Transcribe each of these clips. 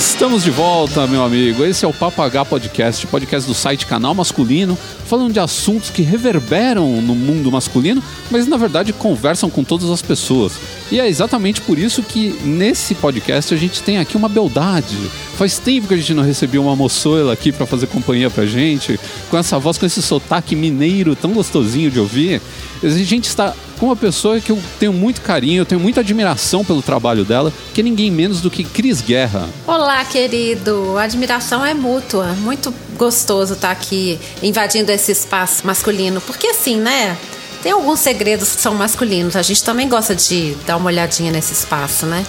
Estamos de volta, meu amigo. Esse é o Papo H Podcast, podcast do site Canal Masculino, falando de assuntos que reverberam no mundo masculino, mas na verdade conversam com todas as pessoas. E é exatamente por isso que nesse podcast a gente tem aqui uma beldade. Faz tempo que a gente não recebia uma moçoila aqui para fazer companhia pra gente, com essa voz, com esse sotaque mineiro tão gostosinho de ouvir. A gente está com uma pessoa que eu tenho muito carinho, eu tenho muita admiração pelo trabalho dela, que é ninguém menos do que Cris Guerra. Olá, querido. A admiração é mútua. Muito gostoso estar aqui invadindo esse espaço masculino. Porque assim, né? Tem alguns segredos que são masculinos. A gente também gosta de dar uma olhadinha nesse espaço, né?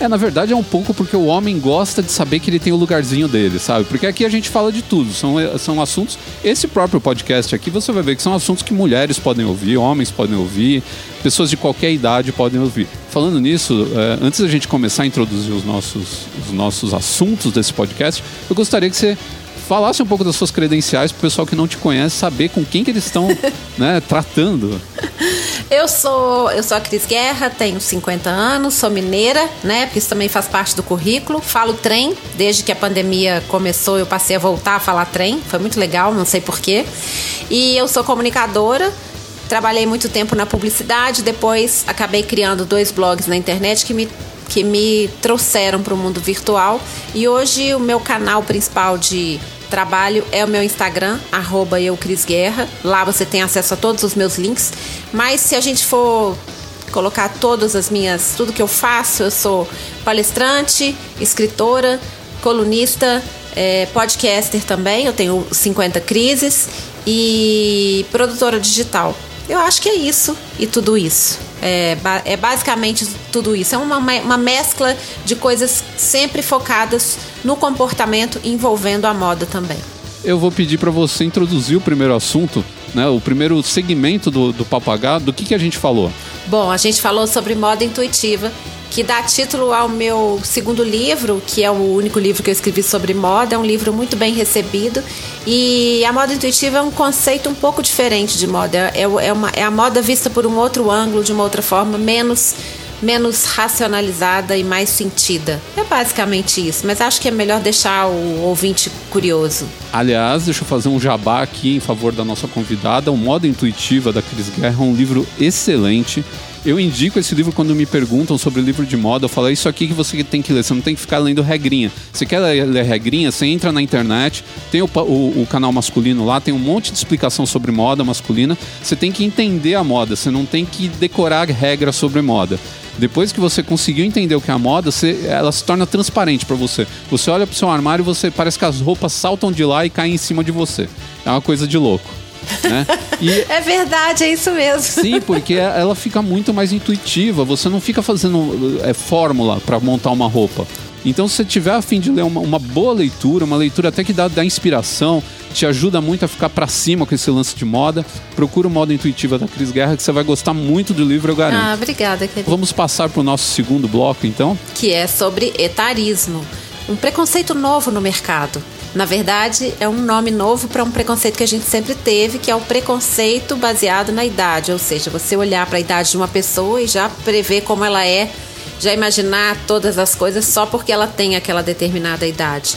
É, na verdade é um pouco porque o homem gosta de saber que ele tem o lugarzinho dele, sabe? Porque aqui a gente fala de tudo, são, são assuntos. Esse próprio podcast aqui você vai ver que são assuntos que mulheres podem ouvir, homens podem ouvir, pessoas de qualquer idade podem ouvir. Falando nisso, é, antes da gente começar a introduzir os nossos, os nossos assuntos desse podcast, eu gostaria que você falasse um pouco das suas credenciais para o pessoal que não te conhece saber com quem que eles estão né, tratando. Eu sou, eu sou a Cris Guerra, tenho 50 anos, sou mineira, né? Porque isso também faz parte do currículo. Falo trem, desde que a pandemia começou, eu passei a voltar a falar trem. Foi muito legal, não sei porquê. E eu sou comunicadora. Trabalhei muito tempo na publicidade, depois acabei criando dois blogs na internet que me que me trouxeram para o mundo virtual. E hoje o meu canal principal de trabalho é o meu Instagram, arroba Guerra. Lá você tem acesso a todos os meus links. Mas se a gente for colocar todas as minhas, tudo que eu faço, eu sou palestrante, escritora, colunista, é, podcaster também, eu tenho 50 crises e produtora digital. Eu acho que é isso e tudo isso. É, é basicamente tudo isso. É uma, uma mescla de coisas sempre focadas no comportamento envolvendo a moda também. Eu vou pedir para você introduzir o primeiro assunto, né, o primeiro segmento do, do Papagaio. Do que, que a gente falou? Bom, a gente falou sobre moda intuitiva que dá título ao meu segundo livro, que é o único livro que eu escrevi sobre moda. É um livro muito bem recebido. E a moda intuitiva é um conceito um pouco diferente de moda. É, é, uma, é a moda vista por um outro ângulo, de uma outra forma, menos menos racionalizada e mais sentida. É basicamente isso, mas acho que é melhor deixar o ouvinte curioso. Aliás, deixa eu fazer um jabá aqui em favor da nossa convidada. O Moda Intuitiva da Cris Guerra é um livro excelente eu indico esse livro quando me perguntam sobre livro de moda. Eu falo, é isso aqui que você tem que ler. Você não tem que ficar lendo regrinha. Você quer ler, regrinha? Você entra na internet, tem o, o, o, canal masculino lá, tem um monte de explicação sobre moda masculina. Você tem que entender a moda. Você não tem que decorar regras sobre moda. Depois que você conseguiu entender o que é a moda, você, ela se torna transparente para você. Você olha pro seu armário, você parece que as roupas saltam de lá e caem em cima de você. É uma coisa de louco. Né? E, é verdade, é isso mesmo. Sim, porque ela fica muito mais intuitiva. Você não fica fazendo é, fórmula para montar uma roupa. Então, se você tiver a fim de ler uma, uma, boa leitura, uma leitura até que dá, dá inspiração, te ajuda muito a ficar para cima com esse lance de moda, procura o Moda Intuitiva da Cris Guerra, que você vai gostar muito do livro, eu garanto. Ah, obrigada, querido. Vamos passar para o nosso segundo bloco, então? Que é sobre etarismo. Um preconceito novo no mercado. Na verdade, é um nome novo para um preconceito que a gente sempre teve, que é o preconceito baseado na idade, ou seja, você olhar para a idade de uma pessoa e já prever como ela é, já imaginar todas as coisas só porque ela tem aquela determinada idade.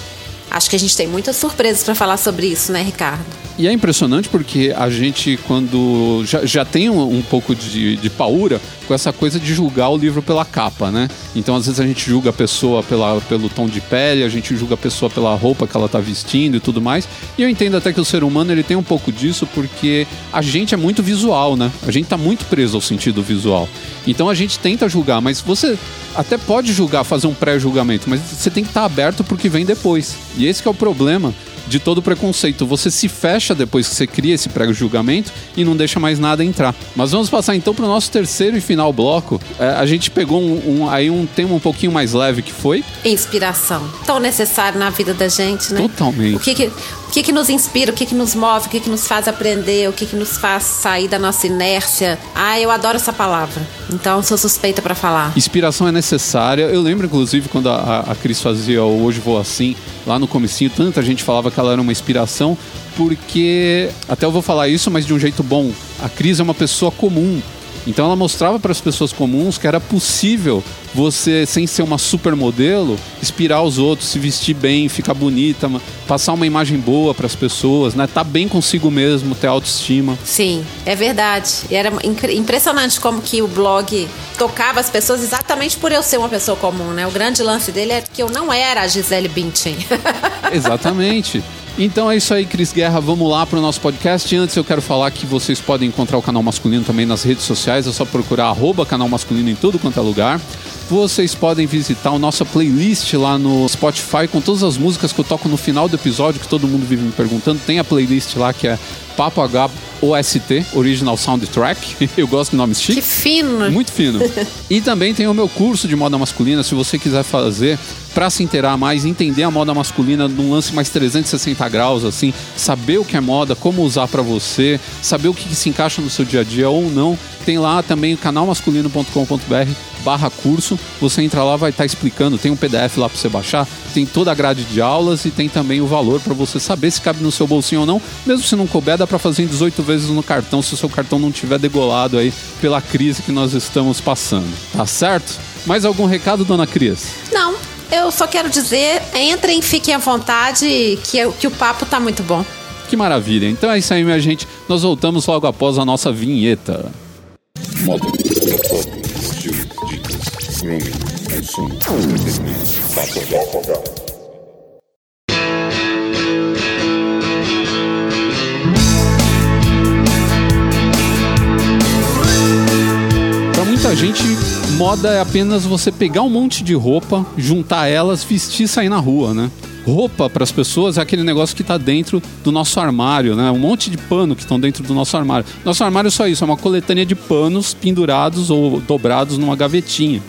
Acho que a gente tem muitas surpresas para falar sobre isso, né, Ricardo? E é impressionante porque a gente, quando já, já tem um, um pouco de, de paura com essa coisa de julgar o livro pela capa, né? Então, às vezes, a gente julga a pessoa pela, pelo tom de pele, a gente julga a pessoa pela roupa que ela está vestindo e tudo mais. E eu entendo até que o ser humano ele tem um pouco disso porque a gente é muito visual, né? A gente está muito preso ao sentido visual. Então, a gente tenta julgar, mas você até pode julgar, fazer um pré-julgamento, mas você tem que estar tá aberto para o que vem depois. E esse é o problema de todo preconceito. Você se fecha depois que você cria esse pré-julgamento e não deixa mais nada entrar. Mas vamos passar então para o nosso terceiro e final bloco. É, a gente pegou um, um, aí um tema um pouquinho mais leve que foi inspiração. Tão necessário na vida da gente, né? Totalmente. O que, que que, que nos inspira, o que, que nos move, o que, que nos faz aprender, o que, que nos faz sair da nossa inércia. Ah, eu adoro essa palavra. Então sou suspeita para falar. Inspiração é necessária. Eu lembro, inclusive, quando a, a Cris fazia o Hoje Vou Assim, lá no comecinho, tanta gente falava que ela era uma inspiração, porque, até eu vou falar isso, mas de um jeito bom. A Cris é uma pessoa comum Então ela mostrava para as pessoas comuns que era possível você, sem ser uma supermodelo, inspirar os outros, se vestir bem, ficar bonita, passar uma imagem boa para as pessoas, né? Tá bem consigo mesmo, ter autoestima. Sim, é verdade. E era impressionante como que o blog tocava as pessoas exatamente por eu ser uma pessoa comum, né? O grande lance dele é que eu não era a Gisele Bündchen. Exatamente. Então é isso aí, Cris Guerra. Vamos lá para o nosso podcast. Antes eu quero falar que vocês podem encontrar o canal masculino também nas redes sociais. É só procurar arroba canal masculino em tudo quanto é lugar. Vocês podem visitar a nossa playlist lá no Spotify com todas as músicas que eu toco no final do episódio, que todo mundo vive me perguntando. Tem a playlist lá que é Papo H OST, Original Soundtrack. Eu gosto de nomes chiques. Que fino! Muito fino. e também tem o meu curso de moda masculina, se você quiser fazer para se inteirar mais, entender a moda masculina num lance mais 360 graus, assim, saber o que é moda, como usar para você, saber o que, que se encaixa no seu dia a dia ou não. Tem lá também o canalmasculino.com.br barra curso, você entra lá, vai estar tá explicando, tem um PDF lá para você baixar, tem toda a grade de aulas e tem também o valor para você saber se cabe no seu bolsinho ou não. Mesmo se não couber, dá para fazer em 18 vezes no cartão, se o seu cartão não tiver degolado aí pela crise que nós estamos passando. Tá certo? Mais algum recado, dona Cris? Não, eu só quero dizer, entrem, fiquem à vontade, que, que o papo tá muito bom. Que maravilha. Então é isso aí, minha gente. Nós voltamos logo após a nossa vinheta. Estilo, entretenimento, muita gente, moda é apenas você pegar um monte de roupa, juntar elas, vestir e sair na rua, né? Roupa para as pessoas é aquele negócio que está dentro do nosso armário, né? Um monte de pano que estão dentro do nosso armário. Nosso armário é só isso, é uma coletânea de panos pendurados ou dobrados numa gavetinha.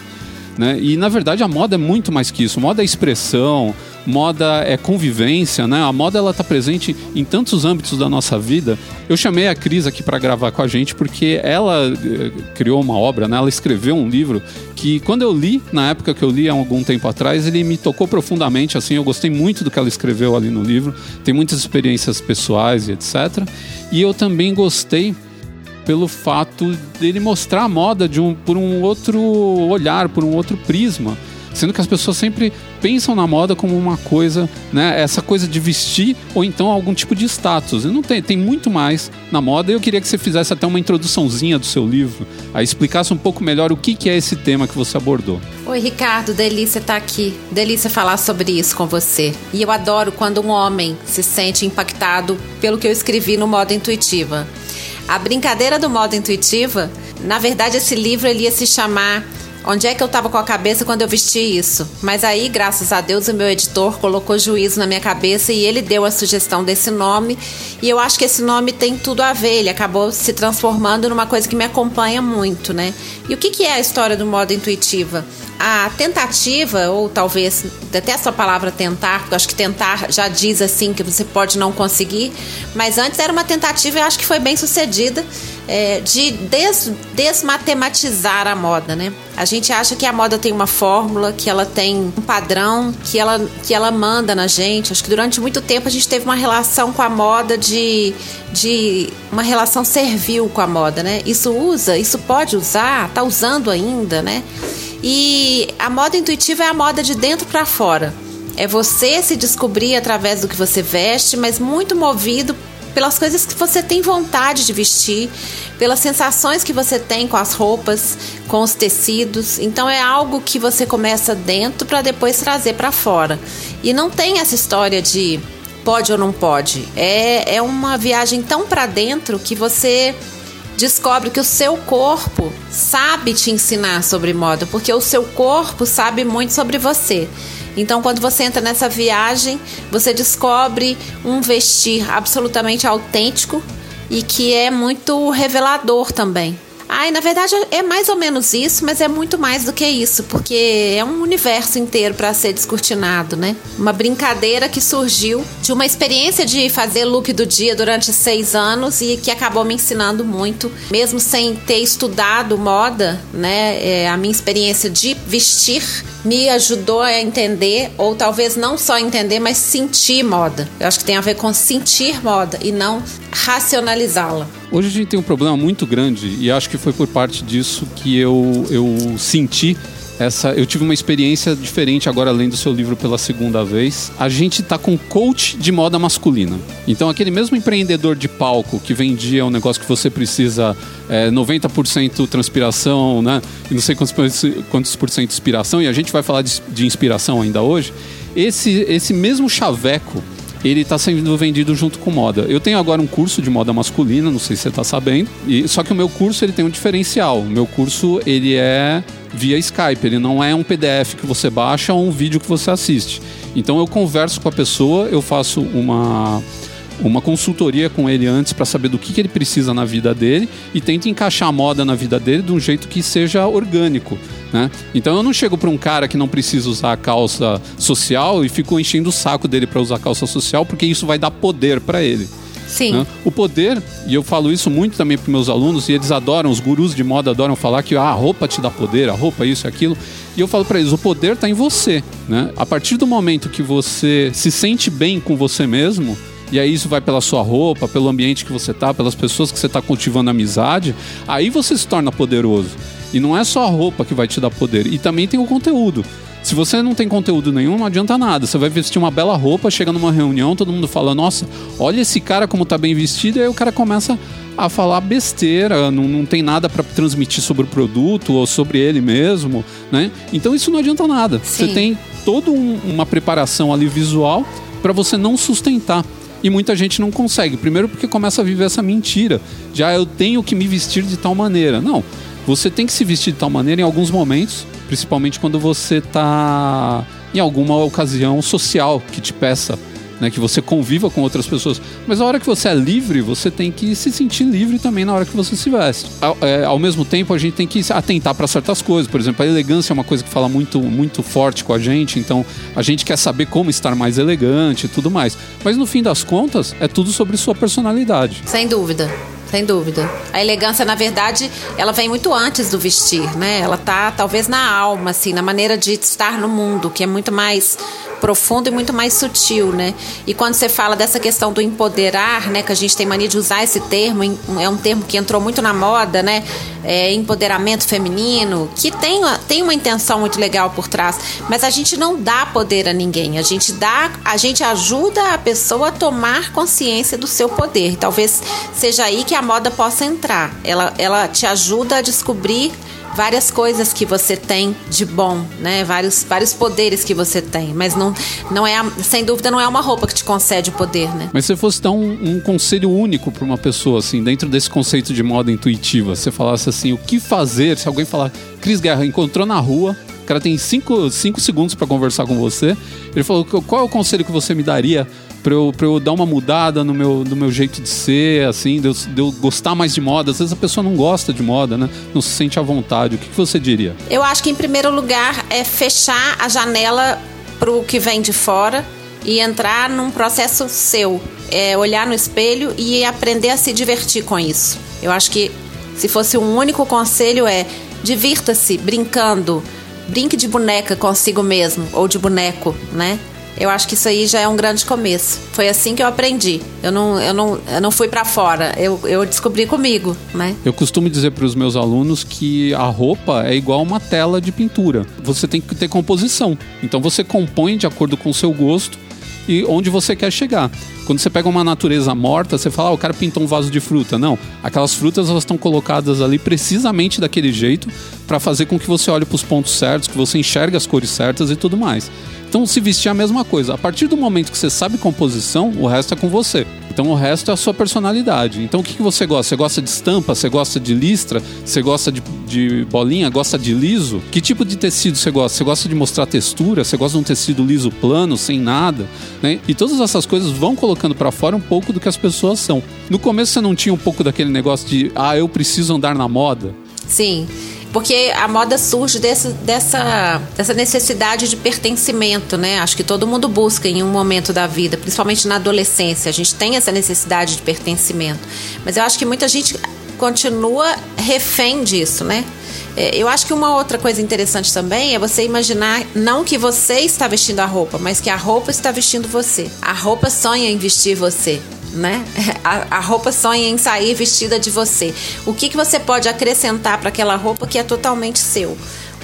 Né? E na verdade a moda é muito mais que isso. Moda é expressão, moda é convivência, né? A moda ela tá presente em tantos âmbitos da nossa vida. Eu chamei a Cris aqui para gravar com a gente porque ela eh, criou uma obra, né? Ela escreveu um livro que quando eu li, na época que eu li há algum tempo atrás, ele me tocou profundamente, assim, eu gostei muito do que ela escreveu ali no livro. Tem muitas experiências pessoais e etc. E eu também gostei pelo fato dele mostrar a moda de um, por um outro olhar, por um outro prisma. Sendo que as pessoas sempre pensam na moda como uma coisa, né? Essa coisa de vestir ou então algum tipo de status. E não tem, tem muito mais na moda. Eu queria que você fizesse até uma introduçãozinha do seu livro, aí explicasse um pouco melhor o que, que é esse tema que você abordou. Oi, Ricardo, delícia estar aqui. Delícia falar sobre isso com você. E eu adoro quando um homem se sente impactado pelo que eu escrevi no modo intuitiva. A brincadeira do modo intuitiva, na verdade, esse livro ele ia se chamar Onde é que eu estava com a cabeça quando eu vesti isso? Mas aí, graças a Deus, o meu editor colocou juízo na minha cabeça e ele deu a sugestão desse nome. E eu acho que esse nome tem tudo a ver. Ele acabou se transformando numa coisa que me acompanha muito, né? E o que, que é a história do modo intuitiva? a tentativa, ou talvez, detesto a palavra tentar, porque eu acho que tentar já diz assim que você pode não conseguir, mas antes era uma tentativa e acho que foi bem sucedida é, de des, desmatematizar a moda, né? A gente acha que a moda tem uma fórmula, que ela tem um padrão, que ela, que ela manda na gente. Acho que durante muito tempo a gente teve uma relação com a moda de, de uma relação servil com a moda, né? Isso usa, isso pode usar, tá usando ainda, né? E a moda intuitiva é a moda de dentro para fora. É você se descobrir através do que você veste, mas muito movido pelas coisas que você tem vontade de vestir, pelas sensações que você tem com as roupas, com os tecidos. Então é algo que você começa dentro para depois trazer para fora. E não tem essa história de pode ou não pode. É, é uma viagem tão para dentro que você descobre que o seu corpo sabe te ensinar sobre moda, porque o seu corpo sabe muito sobre você. Então, quando você entra nessa viagem, você descobre um vestir absolutamente autêntico e que é muito revelador também. Ai, na verdade é mais ou menos isso, mas é muito mais do que isso, porque é um universo inteiro para ser descortinado, né? Uma brincadeira que surgiu de uma experiência de fazer look do dia durante seis anos e que acabou me ensinando muito, mesmo sem ter estudado moda, né? É, a minha experiência de vestir me ajudou a entender, ou talvez não só entender, mas sentir moda. Eu acho que tem a ver com sentir moda e não racionalizá-la. Hoje a gente tem um problema muito grande e acho que foi por parte disso que eu, eu senti essa, eu tive uma experiência diferente agora lendo seu livro pela segunda vez. A gente tá com coach de moda masculina. Então aquele mesmo empreendedor de palco que vendia um negócio que você precisa é, 90% transpiração, né? E não sei quantos, quantos por cento inspiração, e a gente vai falar de, de inspiração ainda hoje. Esse, esse mesmo chaveco ele está sendo vendido junto com moda. Eu tenho agora um curso de moda masculina, não sei se você está sabendo, e, só que o meu curso ele tem um diferencial. O meu curso ele é via Skype, ele não é um PDF que você baixa ou um vídeo que você assiste. Então eu converso com a pessoa, eu faço uma uma consultoria com ele antes para saber do que, que ele precisa na vida dele e tento encaixar a moda na vida dele de um jeito que seja orgânico. Né? Então eu não chego para um cara que não precisa usar a calça social e fico enchendo o saco dele para usar a calça social porque isso vai dar poder para ele. Sim. Né? O poder, e eu falo isso muito também para meus alunos, e eles adoram, os gurus de moda adoram falar que ah, a roupa te dá poder, a roupa isso e aquilo. E eu falo para eles, o poder está em você. Né? A partir do momento que você se sente bem com você mesmo, e aí isso vai pela sua roupa, pelo ambiente que você tá, pelas pessoas que você está cultivando amizade, aí você se torna poderoso. E não é só a roupa que vai te dar poder, e também tem o conteúdo. Se você não tem conteúdo nenhum, não adianta nada. Você vai vestir uma bela roupa, chega numa reunião, todo mundo fala: Nossa, olha esse cara como tá bem vestido, e aí o cara começa a falar besteira, não, não tem nada para transmitir sobre o produto ou sobre ele mesmo, né? Então isso não adianta nada. Sim. Você tem toda um, uma preparação ali visual para você não sustentar. E muita gente não consegue. Primeiro porque começa a viver essa mentira. Já eu tenho que me vestir de tal maneira. Não. Você tem que se vestir de tal maneira em alguns momentos, principalmente quando você está em alguma ocasião social que te peça né, que você conviva com outras pessoas. Mas a hora que você é livre, você tem que se sentir livre também na hora que você se veste. Ao, é, ao mesmo tempo, a gente tem que atentar para certas coisas. Por exemplo, a elegância é uma coisa que fala muito, muito forte com a gente, então a gente quer saber como estar mais elegante e tudo mais. Mas no fim das contas, é tudo sobre sua personalidade. Sem dúvida sem dúvida. A elegância, na verdade, ela vem muito antes do vestir, né? Ela tá talvez na alma, assim, na maneira de estar no mundo, que é muito mais profundo e muito mais sutil, né? E quando você fala dessa questão do empoderar, né, que a gente tem mania de usar esse termo, é um termo que entrou muito na moda, né? É, empoderamento feminino, que tem, tem uma intenção muito legal por trás, mas a gente não dá poder a ninguém, a gente dá, a gente ajuda a pessoa a tomar consciência do seu poder. Talvez seja aí que a moda possa entrar. Ela, ela te ajuda a descobrir várias coisas que você tem de bom, né? Vários, vários poderes que você tem, mas não, não é, sem dúvida, não é uma roupa que te concede o poder, né? Mas se fosse dar um, um conselho único para uma pessoa, assim, dentro desse conceito de moda intuitiva, você falasse assim, o que fazer se alguém falar, Cris Guerra encontrou na rua, o cara tem cinco, cinco segundos para conversar com você. Ele falou: qual é o conselho que você me daria para eu, eu dar uma mudada no meu, no meu jeito de ser, assim, de eu, de eu, gostar mais de moda. Às vezes a pessoa não gosta de moda, né? Não se sente à vontade. O que, que você diria? Eu acho que, em primeiro lugar, é fechar a janela para o que vem de fora e entrar num processo seu. É olhar no espelho e aprender a se divertir com isso. Eu acho que, se fosse um único conselho, é divirta-se brincando. Brinque de boneca consigo mesmo, ou de boneco, né? Eu acho que isso aí já é um grande começo. Foi assim que eu aprendi. Eu não, eu não, eu não fui para fora. Eu, eu descobri comigo, né? Eu costumo dizer para os meus alunos que a roupa é igual uma tela de pintura. Você tem que ter composição. Então você compõe de acordo com o seu gosto e onde você quer chegar. Quando você pega uma natureza morta, você fala, ah, o cara pintou um vaso de fruta. Não, aquelas frutas elas estão colocadas ali precisamente daquele jeito para fazer com que você olhe para os pontos certos, que você enxergue as cores certas e tudo mais. Então, se vestir é a mesma coisa. A partir do momento que você sabe composição, o resto é com você. Então, o resto é a sua personalidade. Então, o que, que você gosta? Você gosta de estampa? Você gosta de listra? Você gosta de, de bolinha? Gosta de liso? Que tipo de tecido você gosta? Você gosta de mostrar textura? Você gosta de um tecido liso plano, sem nada? Né? E todas essas coisas vão colocando para fora um pouco do que as pessoas são. No começo, você não tinha um pouco daquele negócio de, ah, eu preciso andar na moda? Sim. Porque a moda surge desse, dessa, dessa necessidade de pertencimento, né? Acho que todo mundo busca em um momento da vida, principalmente na adolescência. A gente tem essa necessidade de pertencimento. Mas eu acho que muita gente continua refém disso, né? É, eu acho que uma outra coisa interessante também é você imaginar não que você está vestindo a roupa, mas que a roupa está vestindo você. A roupa sonha em vestir você. Né? A, a, roupa sonha em sair vestida de você. O que, que você pode acrescentar para aquela roupa que é totalmente seu?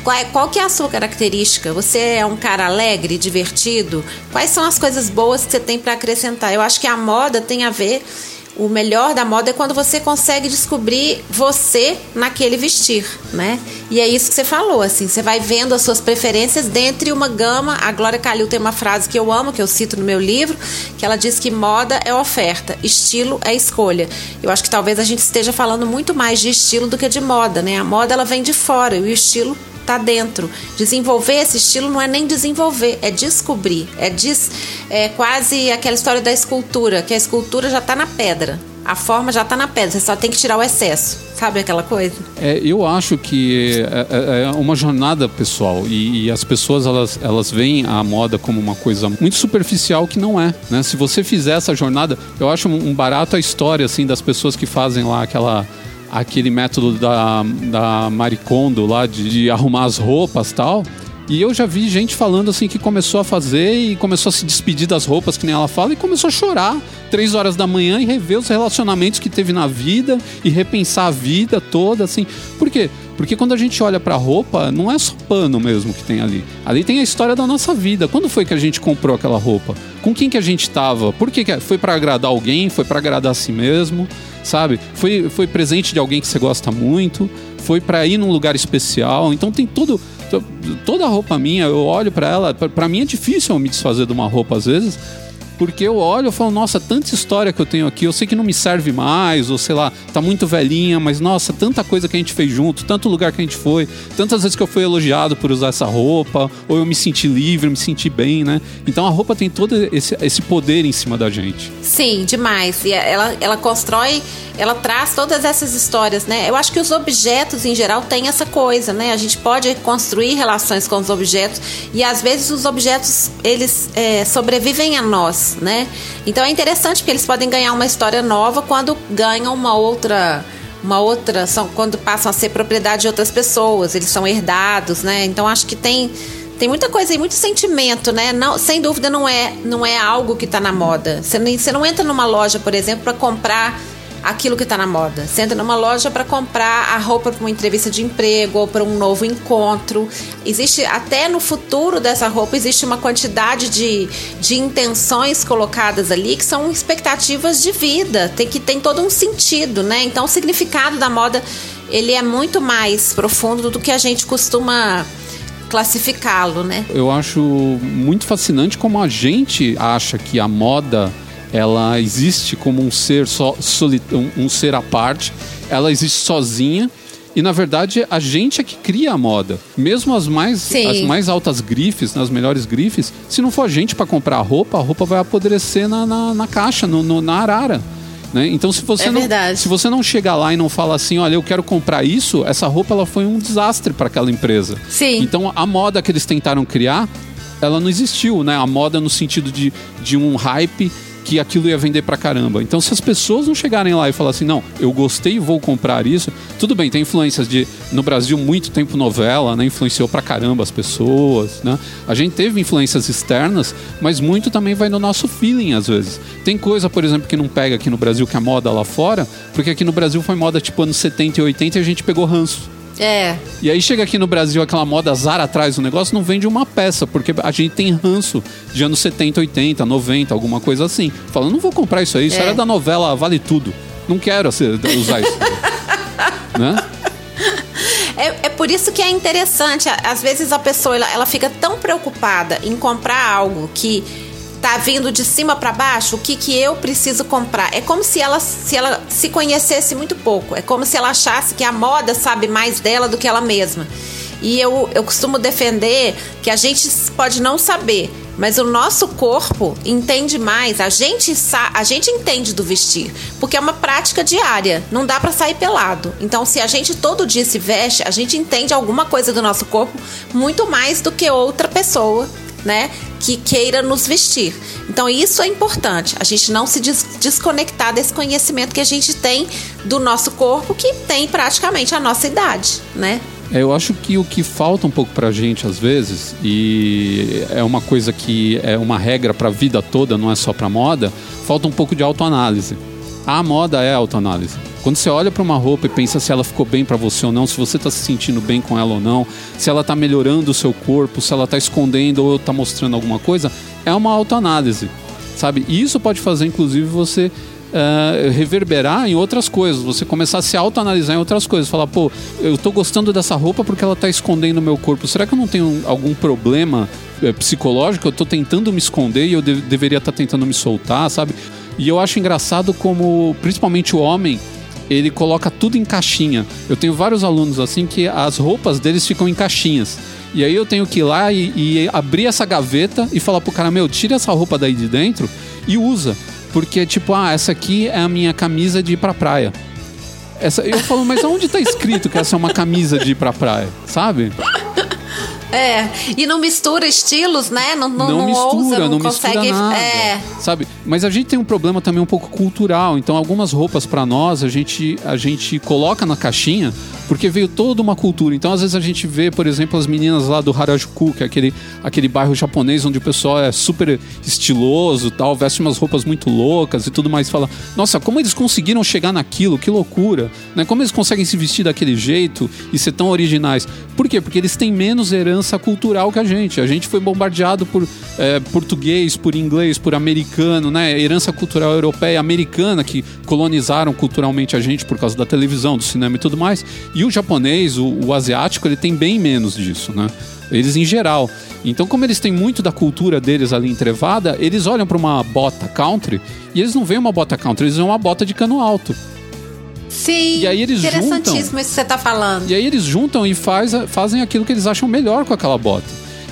Qual, é, qual que é a sua característica? Você é um cara alegre, divertido? Quais são as coisas boas que você tem para acrescentar? Eu acho que a moda tem a ver o melhor da moda é quando você consegue descobrir você naquele vestir, né? E é isso que você falou, assim, você vai vendo as suas preferências dentre uma gama. A Glória Calil tem uma frase que eu amo, que eu cito no meu livro, que ela diz que moda é oferta, estilo é escolha. Eu acho que talvez a gente esteja falando muito mais de estilo do que de moda, né? A moda ela vem de fora e o estilo está dentro. Desenvolver esse estilo não é nem desenvolver, é descobrir. É, des, é quase aquela história da escultura, que a escultura já está na pedra. A forma já está na pedra, você só tem que tirar o excesso. Sabe aquela coisa? É, eu acho que é, é, é uma jornada pessoal e, e, as pessoas elas, elas veem a moda como uma coisa muito superficial que não é. Né? Se você fizer essa jornada, eu acho um barato a história assim das pessoas que fazem lá aquela aquele método da, da Maricondo lá de, de arrumar as roupas tal. E eu já vi gente falando assim que começou a fazer e começou a se despedir das roupas, que nem ela fala, e começou a chorar três horas da manhã e rever os relacionamentos que teve na vida e repensar a vida toda, assim. Por quê? Porque quando a gente olha pra roupa, não é só pano mesmo que tem ali. Ali tem a história da nossa vida. Quando foi que a gente comprou aquela roupa? Com quem que a gente tava? Por que, que foi para agradar alguém? Foi para agradar a si mesmo? Sabe? Foi, foi presente de alguém que você gosta muito? Foi para ir num lugar especial? Então tem todo toda a roupa minha, eu olho para ela, para mim é difícil me desfazer de uma roupa às vezes, porque eu olho e falo, nossa, tanta história que eu tenho aqui, eu sei que não me serve mais, ou sei lá, tá muito velhinha, mas nossa, tanta coisa que a gente fez junto, tanto lugar que a gente foi, tantas vezes que eu fui elogiado por usar essa roupa, ou eu me senti livre, me senti bem, né? Então a roupa tem todo esse, esse poder em cima da gente. Sim, demais. E ela, ela constrói, ela traz todas essas histórias, né? Eu acho que os objetos em geral têm essa coisa, né? A gente pode construir relações com os objetos e às vezes os objetos eles é, sobrevivem a nós né? Então é interessante porque eles podem ganhar uma história nova quando ganham uma outra uma outra são quando passam a ser propriedade de outras pessoas, eles são herdados, né? Então acho que tem tem muita coisa aí, muito sentimento, né? Não, sem dúvida não é não é algo que está na moda. Você, você não entra numa loja, por exemplo, para comprar aquilo que está na moda. Você entra numa loja para comprar a roupa para uma entrevista de emprego ou para um novo encontro. Existe até no futuro dessa roupa existe uma quantidade de, de intenções colocadas ali que são expectativas de vida. Tem que tem todo um sentido, né? Então o significado da moda ele é muito mais profundo do que a gente costuma classificá-lo, né? Eu acho muito fascinante como a gente acha que a moda ela existe como um ser só um, um ser à parte, ela existe sozinha e na verdade a gente é que cria a moda. Mesmo as mais, as mais altas grifes, nas melhores grifes, se não for a gente para comprar a roupa, a roupa vai apodrecer na, na, na caixa, no, no, na arara. Né? Então se você, é não, se você não chegar lá e não fala assim, olha, eu quero comprar isso, essa roupa ela foi um desastre para aquela empresa. Sim. Então a moda que eles tentaram criar, ela não existiu, né? A moda no sentido de, de um hype que aquilo ia vender pra caramba. Então, se as pessoas não chegarem lá e falar assim, não, eu gostei e vou comprar isso, tudo bem, tem influências de, no Brasil, muito tempo novela, né? Influenciou pra caramba as pessoas, né? A gente teve influências externas, mas muito também vai no nosso feeling, às vezes. Tem coisa, por exemplo, que não pega aqui no Brasil, que é moda lá fora, porque aqui no Brasil foi moda tipo anos 70 e 80 e a gente pegou ranço. É. E aí chega aqui no Brasil aquela moda Zara atrás do negócio, não vende uma peça, porque a gente tem ranço de anos 70, 80, 90, alguma coisa assim. Falando, não vou comprar isso aí, isso é. era da novela Vale Tudo. Não quero usar isso. né? É, é, por isso que é interessante. Às vezes a pessoa ela, ela fica tão preocupada em comprar algo que tá vindo de cima para baixo, o que, que eu preciso comprar. É como se ela, se ela se conhecesse muito pouco. É como se ela achasse que a moda sabe mais dela do que ela mesma. E eu, eu costumo defender que a gente pode não saber, mas o nosso corpo entende mais. A gente, a gente entende do vestir, porque é uma prática diária. Não dá para sair pelado. Então, se a gente todo dia se veste, a gente entende alguma coisa do nosso corpo muito mais do que outra pessoa né, que queira nos vestir. Então isso é importante, a gente não se des desconectar desse conhecimento que a gente tem do nosso corpo, que tem praticamente a nossa idade, né? É, eu acho que o que falta um pouco pra gente às vezes, e é uma coisa que é uma regra pra vida toda, não é só pra moda, falta um pouco de autoanálise. A moda é autoanálise. Quando você olha para uma roupa e pensa se ela ficou bem para você ou não, se você está se sentindo bem com ela ou não, se ela está melhorando o seu corpo, se ela está escondendo ou está mostrando alguma coisa, é uma autoanálise, sabe? E isso pode fazer, inclusive, você Uh, reverberar em outras coisas, você começar a se autoanalisar em outras coisas, falar, pô, eu tô gostando dessa roupa porque ela tá escondendo o meu corpo. Será que eu não tenho algum problema é, psicológico? Eu tô tentando me esconder e eu de deveria estar tá tentando me soltar, sabe? E eu acho engraçado como, principalmente o homem, ele coloca tudo em caixinha. Eu tenho vários alunos assim que as roupas deles ficam em caixinhas. E aí eu tenho que ir lá e, e abrir essa gaveta e falar pro cara, meu, tira essa roupa daí de dentro e usa. Porque, tipo, ah, essa aqui é a minha camisa de ir pra praia. Essa, eu falo, mas onde tá escrito que essa é uma camisa de ir pra praia? Sabe? É, e não mistura estilos, né? Não, não, não, mistura, ousa, não, não consegue. nada, É. sabe? Mas a gente tem um problema também um pouco cultural. Então, algumas roupas para nós a gente a gente coloca na caixinha porque veio toda uma cultura. Então, às vezes a gente vê, por exemplo, as meninas lá do Harajuku, que é aquele, aquele bairro japonês onde o pessoal é super estiloso, tal, veste umas roupas muito loucas e tudo mais. Fala, nossa, como eles conseguiram chegar naquilo? Que loucura! Né? Como eles conseguem se vestir daquele jeito e ser tão originais? Por quê? Porque eles têm menos herança cultural que a gente. A gente foi bombardeado por é, português, por inglês, por americano, né? Herança cultural europeia, americana, que colonizaram culturalmente a gente por causa da televisão, do cinema e tudo mais. E o japonês, o, o asiático, ele tem bem menos disso, né? Eles em geral. Então, como eles têm muito da cultura deles ali entrevada, eles olham para uma bota country e eles não veem uma bota country, eles veem uma bota de cano alto. Sim, E aí eles interessantíssimo juntam- isso que você tá falando. E aí eles juntam e faz, fazem aquilo que eles acham melhor com aquela bota.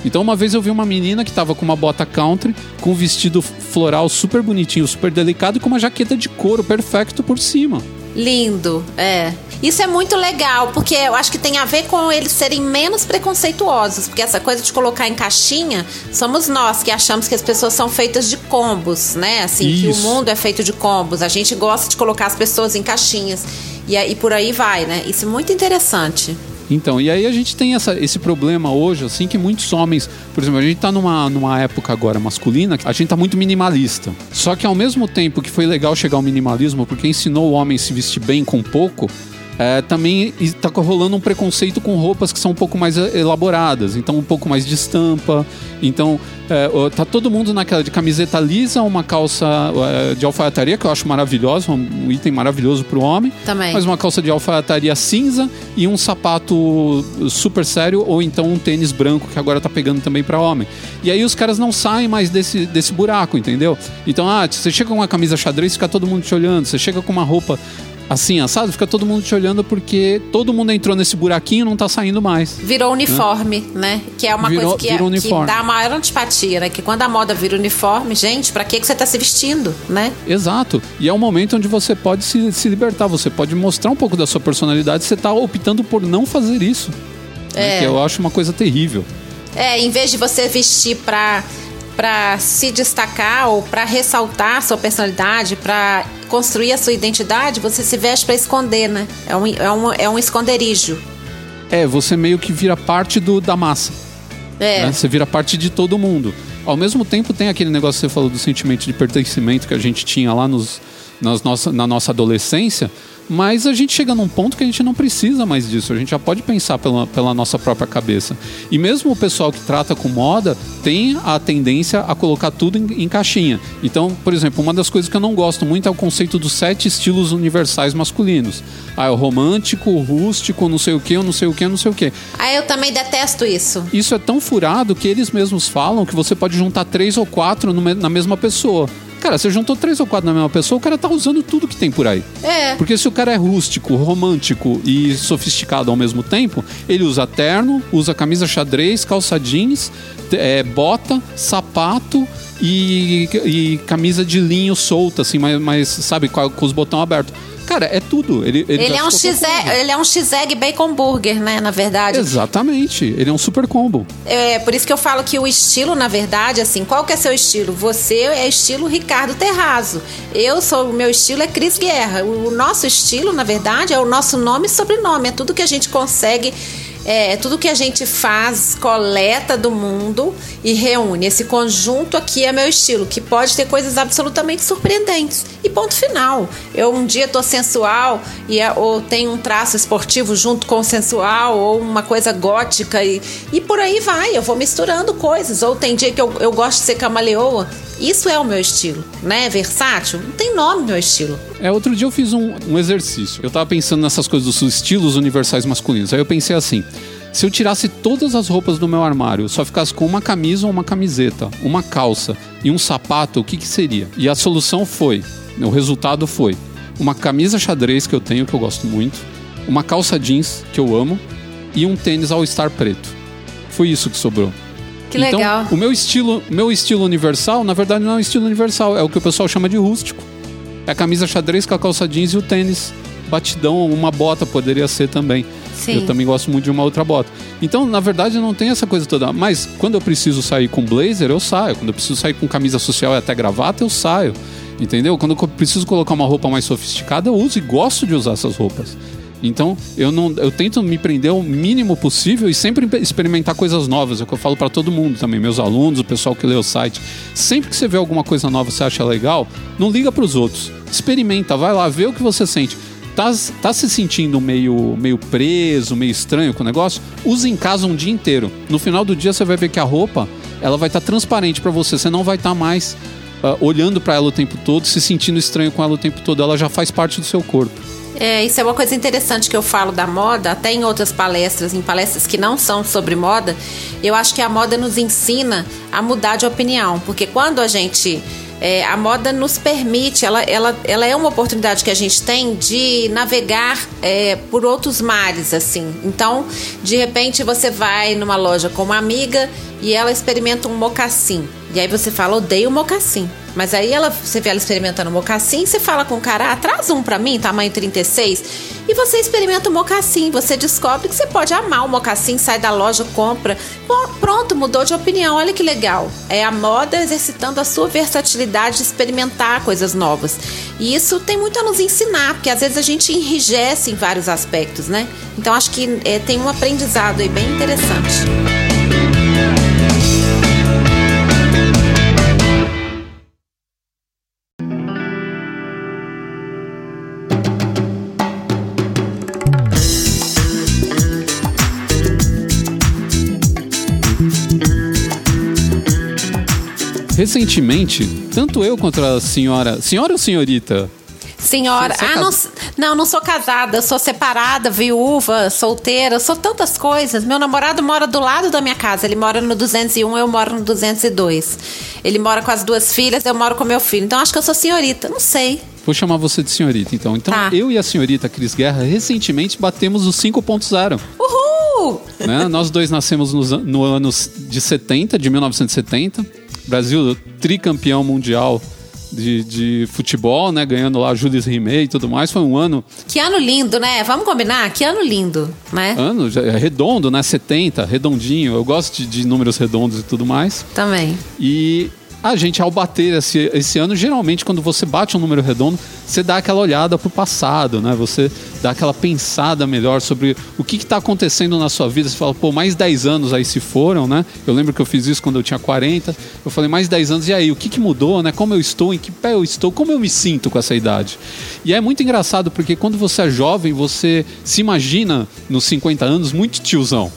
Então uma vez eu vi uma menina que tava com uma bota country, com um vestido floral super bonitinho, super delicado e com uma jaqueta de couro perfeito por cima. Lindo, é. Isso é muito legal, porque eu acho que tem a ver com eles serem menos preconceituosos. Porque essa coisa de colocar em caixinha, somos nós que achamos que as pessoas são feitas de combos, né? Assim, que o Isso. mundo é feito de combos. A gente gosta de colocar as pessoas em caixinhas. E, aí por aí vai, né? Isso é muito interessante. Então, e aí a gente tem essa, esse problema hoje, assim, que muitos homens, por exemplo, a gente tá numa, numa época agora masculina, a gente tá muito minimalista. Só que ao mesmo tempo que foi legal chegar ao minimalismo, porque ensinou o homem a se vestir bem com pouco, é, também está rolando um preconceito com roupas que são um pouco mais eh, elaboradas, então um pouco mais de estampa. Então, é, tá todo mundo naquela de camiseta lisa, uma calça é, de alfaiataria, que eu acho maravilhosa, um item maravilhoso para o homem. Também. Mas uma calça de alfaiataria cinza e um sapato super sério, ou então um tênis branco, que agora tá pegando também para homem. E aí os caras não saem mais desse, desse buraco, entendeu? Então, ah, você chega com uma camisa xadrez, fica todo mundo te olhando. Você chega com uma roupa assim, assado, fica todo mundo te olhando porque todo mundo entrou nesse buraquinho e não tá saindo mais. Virou uniforme, né? Que é uma Virou- coisa que, é- que dá a maior antipatia, né? Que quando a moda vira uniforme, gente, pra que que você tá se vestindo, né? Exato. E é um momento onde você pode se, se libertar, você pode mostrar um pouco da sua personalidade, você tá optando por não fazer isso. né? É. Que eu acho uma coisa terrível. É, em vez de você vestir pra, pra se destacar ou pra ressaltar a sua personalidade, pra construir a sua identidade, você se veste pra esconder, né? É um, é um, é um esconderijo. É, você meio que vira parte do, da massa. É. né? Você vira parte de todo mundo. Ao mesmo tempo, tem aquele negócio que você falou do sentimento de pertencimento que a gente tinha lá nos, nas nossa, na nossa adolescência, mas a gente chega num ponto que a gente não precisa mais disso. A gente já pode pensar pela, pela nossa própria cabeça. E mesmo o pessoal que trata com moda tem a tendência a colocar tudo em, em caixinha. Então, por exemplo, uma das coisas que eu não gosto muito é o conceito dos sete estilos universais masculinos. Ah, é o romântico, o rústico, não sei o que, não sei o que, não sei o que. Ah, eu também detesto isso. Isso é tão furado que eles mesmos falam que você pode juntar três ou quatro na mesma pessoa. Cara, você juntou três ou quatro na mesma pessoa, o cara tá usando tudo que tem por aí. É. Porque se o cara é rústico, romântico e sofisticado ao mesmo tempo, ele usa terno, usa camisa xadrez, calça jeans, é, bota, sapato e, e camisa de linho solta, assim, mas, mas sabe, com, com os botões abertos. Cara, é tudo. Ele, ele, Ele é, um veste X, ele é um X-Egg Bacon Burger, né? Na verdade. Exatamente. Ele é um super combo. É por isso que eu falo que o estilo, na verdade, assim, qual que é seu estilo? Você é estilo Ricardo Terrazo. Eu sou, o meu estilo é Cris Guerra. O, o nosso estilo, na verdade, é o nosso nome e sobrenome. É tudo que a gente consegue É, tudo que a gente faz, coleta do mundo e reúne. Esse conjunto aqui é meu estilo, que pode ter coisas absolutamente surpreendentes. E ponto final. Eu um dia tô sensual e é, ou tem um traço esportivo junto com o sensual, ou uma coisa gótica e, e por aí vai. Eu vou misturando coisas. Ou tem dia que eu, eu gosto de ser camaleoa isso é o meu estilo, né? Versátil? Não tem nome meu estilo. É, outro dia eu fiz um, um exercício. Eu tava pensando nessas coisas dos estilos universais masculinos. Aí eu pensei assim: se eu tirasse todas as roupas do meu armário, só ficasse com uma camisa ou uma camiseta, uma calça e um sapato, o que que seria? E a solução foi, o resultado foi uma camisa xadrez que eu tenho, que eu gosto muito, uma calça jeans que eu amo e um tênis All Star preto. Foi isso que sobrou. Que então, legal. o meu estilo, meu estilo universal, na verdade, não é um estilo universal, é o que o pessoal chama de rústico. É a camisa xadrez com a calça jeans e o tênis batidão, uma bota poderia ser também. Sim. Eu também gosto muito de uma outra bota. Então, na verdade, não tem essa coisa toda. Mas quando eu preciso sair com blazer, eu saio. Quando eu preciso sair com camisa social e até gravata, eu saio. Entendeu? Quando eu preciso colocar uma roupa mais sofisticada, eu uso e gosto de usar essas roupas. Então, eu não eu tento me prender o mínimo possível e sempre experimentar coisas novas. É o que eu falo para todo mundo também, meus alunos, o pessoal que lê o site. Sempre que você vê alguma coisa nova você acha legal, não liga para os outros. Experimenta, vai lá, vê o que você sente. Tá, tá se sentindo meio, meio preso, meio estranho com o negócio? Use em casa um dia inteiro. No final do dia você vai ver que a roupa ela vai estar tá transparente para você. Você não vai estar tá mais uh, olhando para ela o tempo todo, se sentindo estranho com ela o tempo todo. Ela já faz parte do seu corpo. É, isso é uma coisa interessante que eu falo da moda, até em outras palestras, em palestras que não são sobre moda. Eu acho que a moda nos ensina a mudar de opinião, porque quando a gente é, a moda nos permite, ela, ela, ela é uma oportunidade que a gente tem de navegar é, por outros mares, assim. Então, de repente, você vai numa loja com uma amiga e ela experimenta um mocassim. E aí você fala, odeio mocassim. Mas aí ela, você vê ela experimentando mocassim, você fala com o cara, ah, traz um pra mim, tamanho 36. E você experimenta o mocassim, você descobre que você pode amar o mocassim, sai da loja, compra. Bom, pronto, mudou de opinião, olha que legal. É a moda exercitando a sua versatilidade de experimentar coisas novas. E isso tem muito a nos ensinar, porque às vezes a gente enrijece em vários aspectos, né? Então acho que é, tem um aprendizado aí bem interessante. Recentemente, tanto eu quanto a senhora. Senhora ou senhorita? Senhora, ah, não, não, não sou casada, sou separada, viúva, solteira, sou tantas coisas. Meu namorado mora do lado da minha casa, ele mora no 201, eu moro no 202. Ele mora com as duas filhas, eu moro com meu filho. Então acho que eu sou senhorita, não sei. Vou chamar você de senhorita, então. Então, tá. eu e a senhorita Cris Guerra recentemente batemos os 5.0. Uhul! Né? Nós dois nascemos no, no ano de 70, de 1970 Brasil tricampeão mundial de, de futebol, né? Ganhando lá Julius Rimet e tudo mais. Foi um ano. Que ano lindo, né? Vamos combinar? Que ano lindo, né? Ano é redondo, né? 70, redondinho. Eu gosto de, de números redondos e tudo mais. Também. E a gente, ao bater esse, esse ano, geralmente, quando você bate um número redondo, você dá aquela olhada pro passado, né? Você dá aquela pensada melhor sobre o que está acontecendo na sua vida. Você fala, pô, mais 10 anos aí se foram, né? Eu lembro que eu fiz isso quando eu tinha 40. Eu falei, mais 10 anos, e aí? O que, que mudou, né? Como eu estou? Em que pé eu estou? Como eu me sinto com essa idade? E é muito engraçado, porque quando você é jovem, você se imagina nos 50 anos muito tiozão.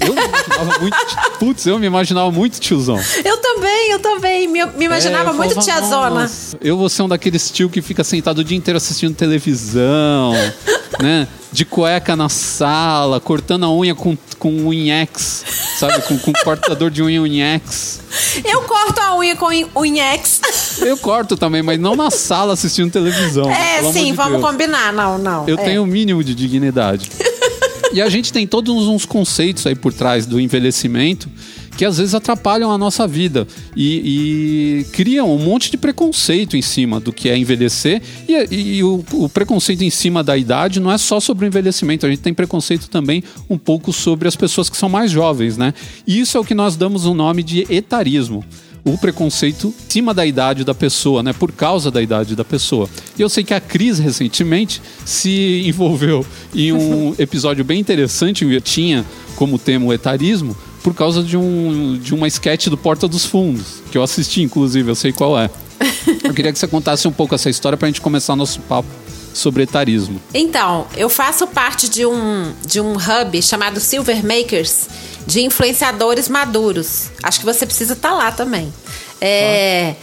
Eu me imaginava muito. Putz, eu me imaginava muito tiozão. Eu também, eu também. Me, me imaginava é, muito falava, tiazona. Eu vou ser um daqueles tio que fica sentado o dia inteiro assistindo televisão, né? De cueca na sala, cortando a unha com, com unhex, sabe? Com, com cortador de unha unhex. Eu corto a unha com unhex. Eu corto também, mas não na sala assistindo televisão. É, sim, de vamos Deus. combinar. Não, não. Eu é. tenho o um mínimo de dignidade. E a gente tem todos uns conceitos aí por trás do envelhecimento que às vezes atrapalham a nossa vida e, e, criam um monte de preconceito em cima do que é envelhecer. E, e o, o, preconceito em cima da idade não é só sobre o envelhecimento, a gente tem preconceito também um pouco sobre as pessoas que são mais jovens, né? E isso é o que nós damos o nome de etarismo. O preconceito em cima da idade da pessoa, né? Por causa da idade da pessoa. E eu sei que a Cris recentemente se envolveu em um episódio bem interessante, tinha como tema o etarismo, por causa de, um, de uma sketch do Porta dos Fundos, que eu assisti, inclusive, eu sei qual é. Eu queria que você contasse um pouco essa história para a gente começar nosso papo sobre etarismo. Então, eu faço parte de um, de um hub chamado Silver Makers, de influenciadores maduros. Acho que você precisa estar tá lá também. É,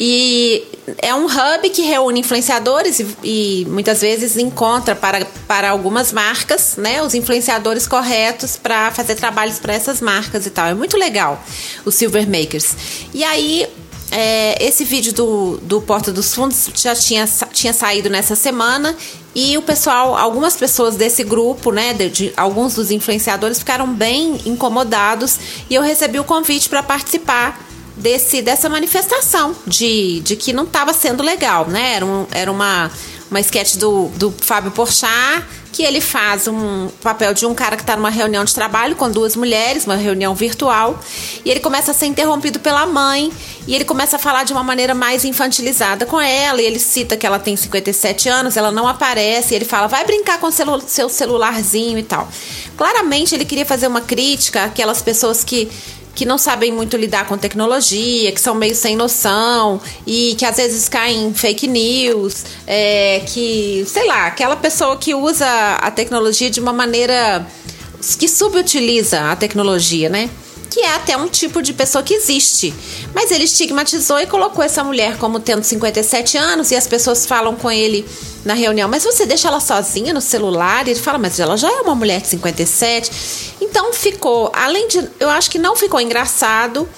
e é um hub que reúne influenciadores e, e, muitas vezes encontra para, para algumas marcas, né, os influenciadores corretos para fazer trabalhos para essas marcas e tal. É muito legal o Silver Makers. E aí é, esse vídeo do, do Porta dos Fundos já tinha, tinha saído nessa semana e o pessoal, algumas pessoas desse grupo, né, de, de, alguns dos influenciadores ficaram bem incomodados e eu recebi o convite para participar desse, dessa manifestação de, de que não estava sendo legal, né? Era, um, era uma, uma sketch do, do Fábio Porchat que ele faz um papel de um cara que está numa reunião de trabalho com duas mulheres, uma reunião virtual, e ele começa a ser interrompido pela mãe, e ele começa a falar de uma maneira mais infantilizada com ela, e ele cita que ela tem 57 anos, ela não aparece, e ele fala, vai brincar com celu seu celularzinho e tal. Claramente ele queria fazer uma crítica àquelas pessoas que que não sabem muito lidar com tecnologia, que são meio sem noção e que às vezes caem em fake news, é, que, sei lá, aquela pessoa que usa a tecnologia de uma maneira que subutiliza a tecnologia, né? Que é até um tipo de pessoa que existe. Mas ele estigmatizou e colocou essa mulher como tendo 57 anos e as pessoas falam com ele na reunião, mas você deixa ela sozinha no celular? E ele fala, mas ela já é uma mulher de 57. Então ficou, além de, eu acho que não ficou engraçado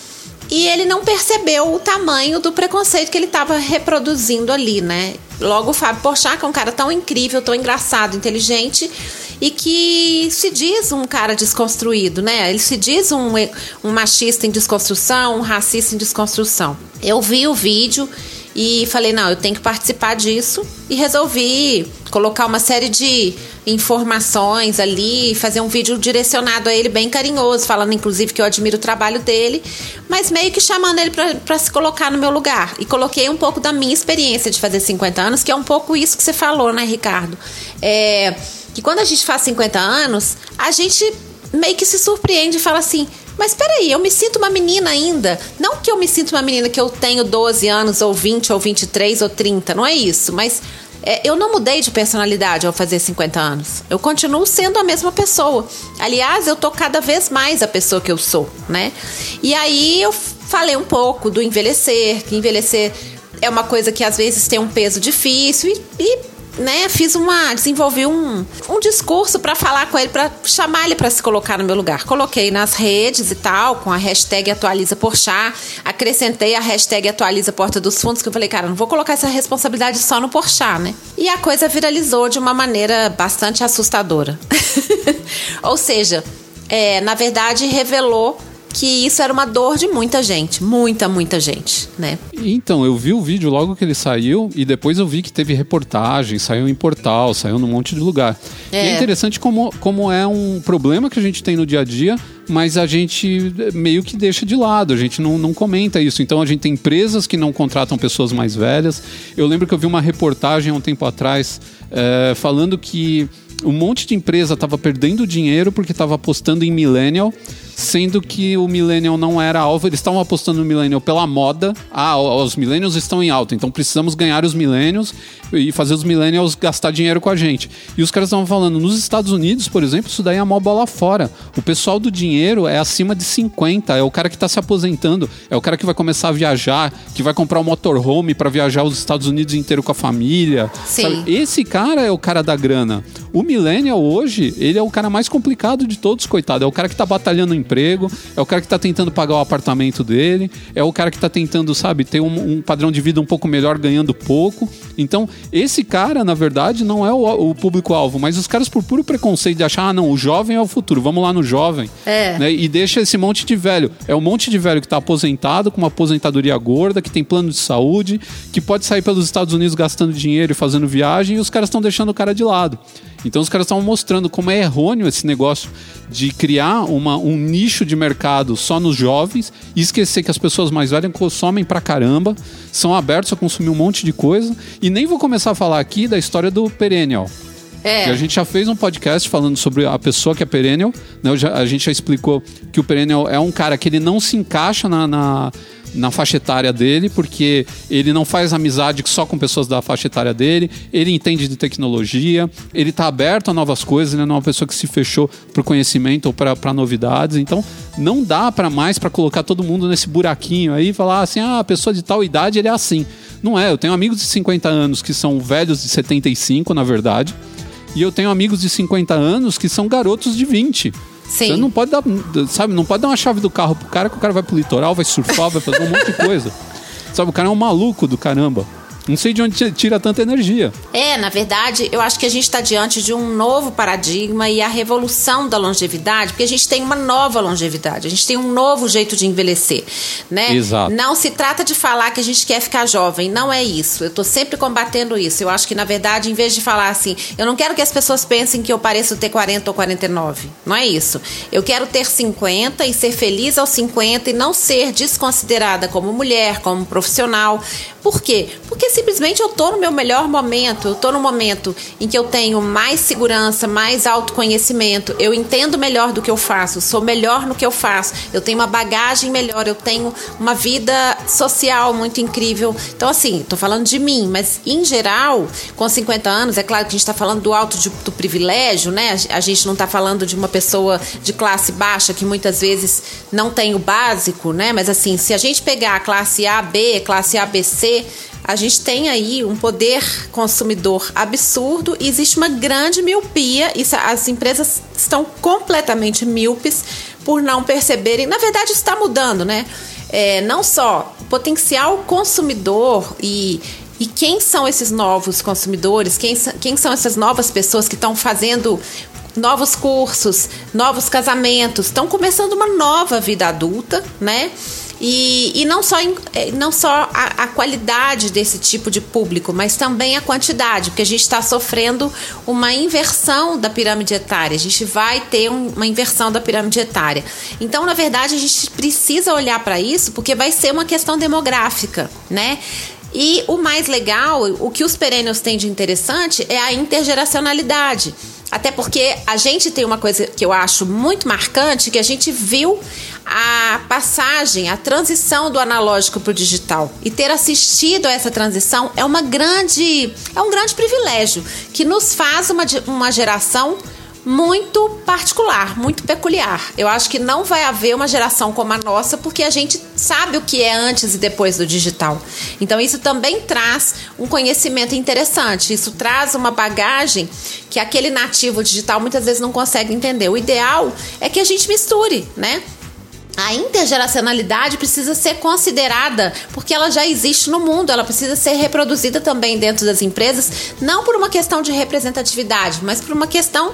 e ele não percebeu o tamanho do preconceito que ele estava reproduzindo ali, né? Logo o Fábio Porchat, é um cara tão incrível, tão engraçado, inteligente e que se diz um cara desconstruído, né? Ele se diz um, um machista em desconstrução, um racista em desconstrução. Eu vi o vídeo e falei, não, eu tenho que participar disso e resolvi colocar uma série de informações ali, fazer um vídeo direcionado a ele bem carinhoso, falando inclusive que eu admiro o trabalho dele, mas meio que chamando ele para se colocar no meu lugar. E coloquei um pouco da minha experiência de fazer 50 anos, que é um pouco isso que você falou, né, Ricardo? É, que quando a gente faz 50 anos, a gente meio que se surpreende e fala assim: mas peraí, eu me sinto uma menina ainda. Não que eu me sinto uma menina que eu tenho 12 anos, ou 20, ou 23, ou 30, não é isso. Mas é, eu não mudei de personalidade ao fazer 50 anos. Eu continuo sendo a mesma pessoa. Aliás, eu tô cada vez mais a pessoa que eu sou, né? E aí eu falei um pouco do envelhecer, que envelhecer é uma coisa que às vezes tem um peso difícil e, e né, fiz uma, desenvolvi um, um discurso para falar com ele, para chamar ele para se colocar no meu lugar. Coloquei nas redes e tal, com a hashtag atualiza Porchat, acrescentei a hashtag atualiza Porta dos Fundos, que eu falei, cara, não vou colocar essa responsabilidade só no Porchat, né? E a coisa viralizou de uma maneira bastante assustadora. Ou seja, é, na verdade revelou que isso era uma dor de muita gente, muita, muita gente, né? Então, eu vi o vídeo logo que ele saiu e depois eu vi que teve reportagem, saiu em portal, saiu num monte de lugar. É. E é interessante como, como é um problema que a gente tem no dia a dia, mas a gente meio que deixa de lado, a gente não, não comenta isso. Então a gente tem empresas que não contratam pessoas mais velhas. Eu lembro que eu vi uma reportagem há um tempo atrás é, falando que um monte de empresa estava perdendo dinheiro porque estava apostando em millennial sendo que o millennial não era alvo, eles estavam apostando no millennial pela moda. Ah, os millennials estão em alta, então precisamos ganhar os millennials e fazer os millennials gastar dinheiro com a gente. E os caras estavam falando, nos Estados Unidos, por exemplo, isso daí é uma bola fora. O pessoal do dinheiro é acima de 50, é o cara que está se aposentando, é o cara que vai começar a viajar, que vai comprar um motorhome para viajar os Estados Unidos inteiro com a família. Sim. Esse cara é o cara da grana. O millennial hoje, ele é o cara mais complicado de todos, coitado. É o cara que está batalhando em emprego, é o cara que está tentando pagar o apartamento dele, é o cara que está tentando, sabe, ter um, um, padrão de vida um pouco melhor ganhando pouco. Então, esse cara, na verdade, não é o, o público-alvo, mas os caras, por puro preconceito de achar, ah, não, o jovem é o futuro, vamos lá no jovem. É. Né, e deixa esse monte de velho. É um monte de velho que está aposentado, com uma aposentadoria gorda, que tem plano de saúde, que pode sair pelos Estados Unidos gastando dinheiro e fazendo viagem, e os caras estão deixando o cara de lado. Então os caras estavam mostrando como é errôneo esse negócio de criar uma, um nicho de mercado só nos jovens e esquecer que as pessoas mais velhas consomem pra caramba, são abertos a consumir um monte de coisa. E nem vou começar a falar aqui da história do Perennial. É. A gente já fez um podcast falando sobre a pessoa que é perennial. Né? Já, a gente já explicou que o perennial é um cara que ele não se encaixa na, na, na, faixa etária dele, porque ele não faz amizade só com pessoas da faixa etária dele, ele entende de tecnologia, ele está aberto a novas coisas, ele não é uma pessoa que se fechou para o conhecimento ou para novidades. Então, não dá para mais para colocar todo mundo nesse buraquinho aí e falar assim: ah, a pessoa de tal idade ele é assim. Não é, eu tenho amigos de 50 anos que são velhos de 75, na verdade e eu tenho amigos de 50 anos que são garotos de 20. Sim. Você não pode dar, sabe, não pode dar uma chave do carro pro cara que o cara vai pro litoral, vai surfar, vai fazer um monte de coisa. Sabe, o cara é um maluco do caramba. Não sei de onde tira tanta energia. É, na verdade, eu acho que a gente está diante de um novo paradigma e a revolução da longevidade, porque a gente tem uma nova longevidade, a gente tem um novo jeito de envelhecer, né? Exato. Não se trata de falar que a gente quer ficar jovem, não é isso. Eu estou sempre combatendo isso. Eu acho que, na verdade, em vez de falar assim, eu não quero que as pessoas pensem que eu pareço ter 40 ou 49. Não é isso. Eu quero ter 50 e ser feliz aos 50 e não ser desconsiderada como mulher, como profissional. Por quê? Porque simplesmente eu estou no meu melhor momento, eu estou no momento em que eu tenho mais segurança, mais autoconhecimento, eu entendo melhor do que eu faço, sou melhor no que eu faço, eu tenho uma bagagem melhor, eu tenho uma vida social muito incrível. Então, assim, estou falando de mim, mas em geral, com 50 anos, é claro que a gente está falando do alto de, do privilégio, né? A gente não está falando de uma pessoa de classe baixa que muitas vezes não tem o básico, né? Mas assim, se a gente pegar a classe A, B, classe ABC, a gente tem aí um poder consumidor absurdo e existe uma grande miopia e as empresas estão completamente míopes por não perceberem. Na verdade, está mudando, né? É, não só potencial consumidor e, e quem são esses novos consumidores, quem, quem são essas novas pessoas que estão fazendo novos cursos, novos casamentos, estão começando uma nova vida adulta, né? E, e não só, eh, não só a, a, qualidade desse tipo de público, mas também a quantidade, porque a gente está sofrendo uma inversão da pirâmide etária. A gente vai ter um, uma inversão da pirâmide etária. Então, na verdade, a gente precisa olhar para isso, porque vai ser uma questão demográfica, né? E o mais legal, o que os perennials têm de interessante é a intergeracionalidade. Até porque a gente tem uma coisa que eu acho muito marcante, que a gente viu a passagem, a transição do analógico para o digital. E ter assistido a essa transição é uma grande, é um grande privilégio que nos faz uma, uma geração muito particular, muito peculiar. Eu acho que não vai haver uma geração como a nossa, porque a gente sabe o que é antes e depois do digital. Então, isso também traz um conhecimento interessante. Isso traz uma bagagem que aquele nativo digital muitas vezes não consegue entender. O ideal é que a gente misture, né? A intergeracionalidade precisa ser considerada porque ela já existe no mundo, ela precisa ser reproduzida também dentro das empresas, não por uma questão de representatividade, mas por uma questão,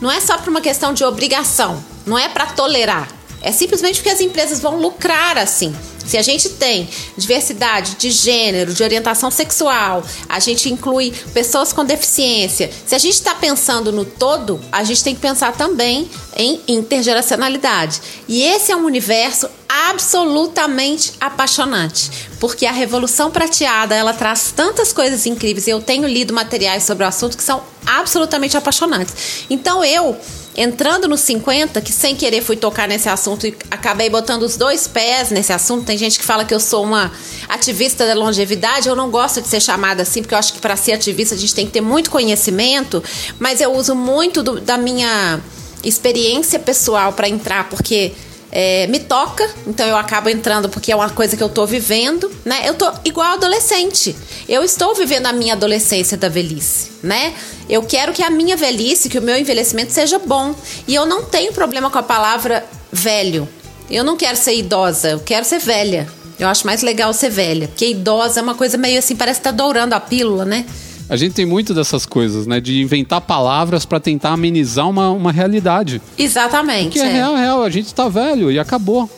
não é só por uma questão de obrigação, não é para tolerar, é simplesmente porque as empresas vão lucrar assim. Se a gente tem diversidade de gênero, de orientação sexual, a gente inclui pessoas com deficiência. Se a gente está pensando no todo, a gente tem que pensar também em intergeracionalidade. E esse é um universo absolutamente apaixonante, porque a Revolução Prateada ela traz tantas coisas incríveis. Eu tenho lido materiais sobre o assunto que são absolutamente apaixonantes. Então eu entrando nos 50, que sem querer fui tocar nesse assunto e acabei botando os dois pés nesse assunto. Tem gente que fala que eu sou uma ativista da longevidade. Eu não gosto de ser chamada assim, porque eu acho que para ser ativista a gente tem que ter muito conhecimento, mas eu uso muito do, da minha experiência pessoal para entrar, porque é, me toca, então eu acabo entrando porque é uma coisa que eu estou vivendo, né? Eu tô igual adolescente. Eu estou vivendo a minha adolescência da velhice, né? Eu quero que a minha velhice, que o meu envelhecimento seja bom. E eu não tenho problema com a palavra velho. Eu não quero ser idosa, eu quero ser velha. Eu acho mais legal ser velha, porque idosa é uma coisa meio assim, parece que tá dourando a pílula, né? A gente tem muito dessas coisas, né? De inventar palavras para tentar amenizar uma, uma realidade. Exatamente. Que é, é real, real. A gente tá velho e acabou.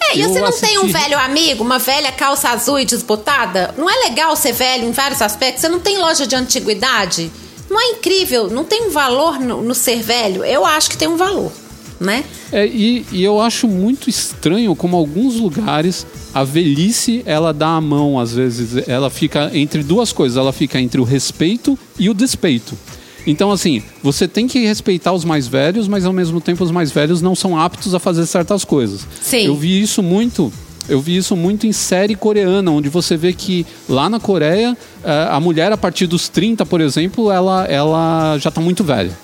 É, e você não assisti... tem um velho amigo, uma velha calça azul e desbotada? Não é legal ser velho em vários aspectos? Você não tem loja de antiguidade? Não é incrível? Não tem um valor no, no ser velho? Eu acho que tem um valor, né? É, e, e eu acho muito estranho como alguns lugares a velhice ela dá a mão às vezes ela fica entre duas coisas ela fica entre o respeito e o despeito então assim você tem que respeitar os mais velhos mas ao mesmo tempo os mais velhos não são aptos a fazer certas coisas Sim. eu vi isso muito eu vi isso muito em série coreana, onde você vê que lá na Coreia, eh, a mulher, a partir dos 30, por exemplo, ela, ela já está muito velha.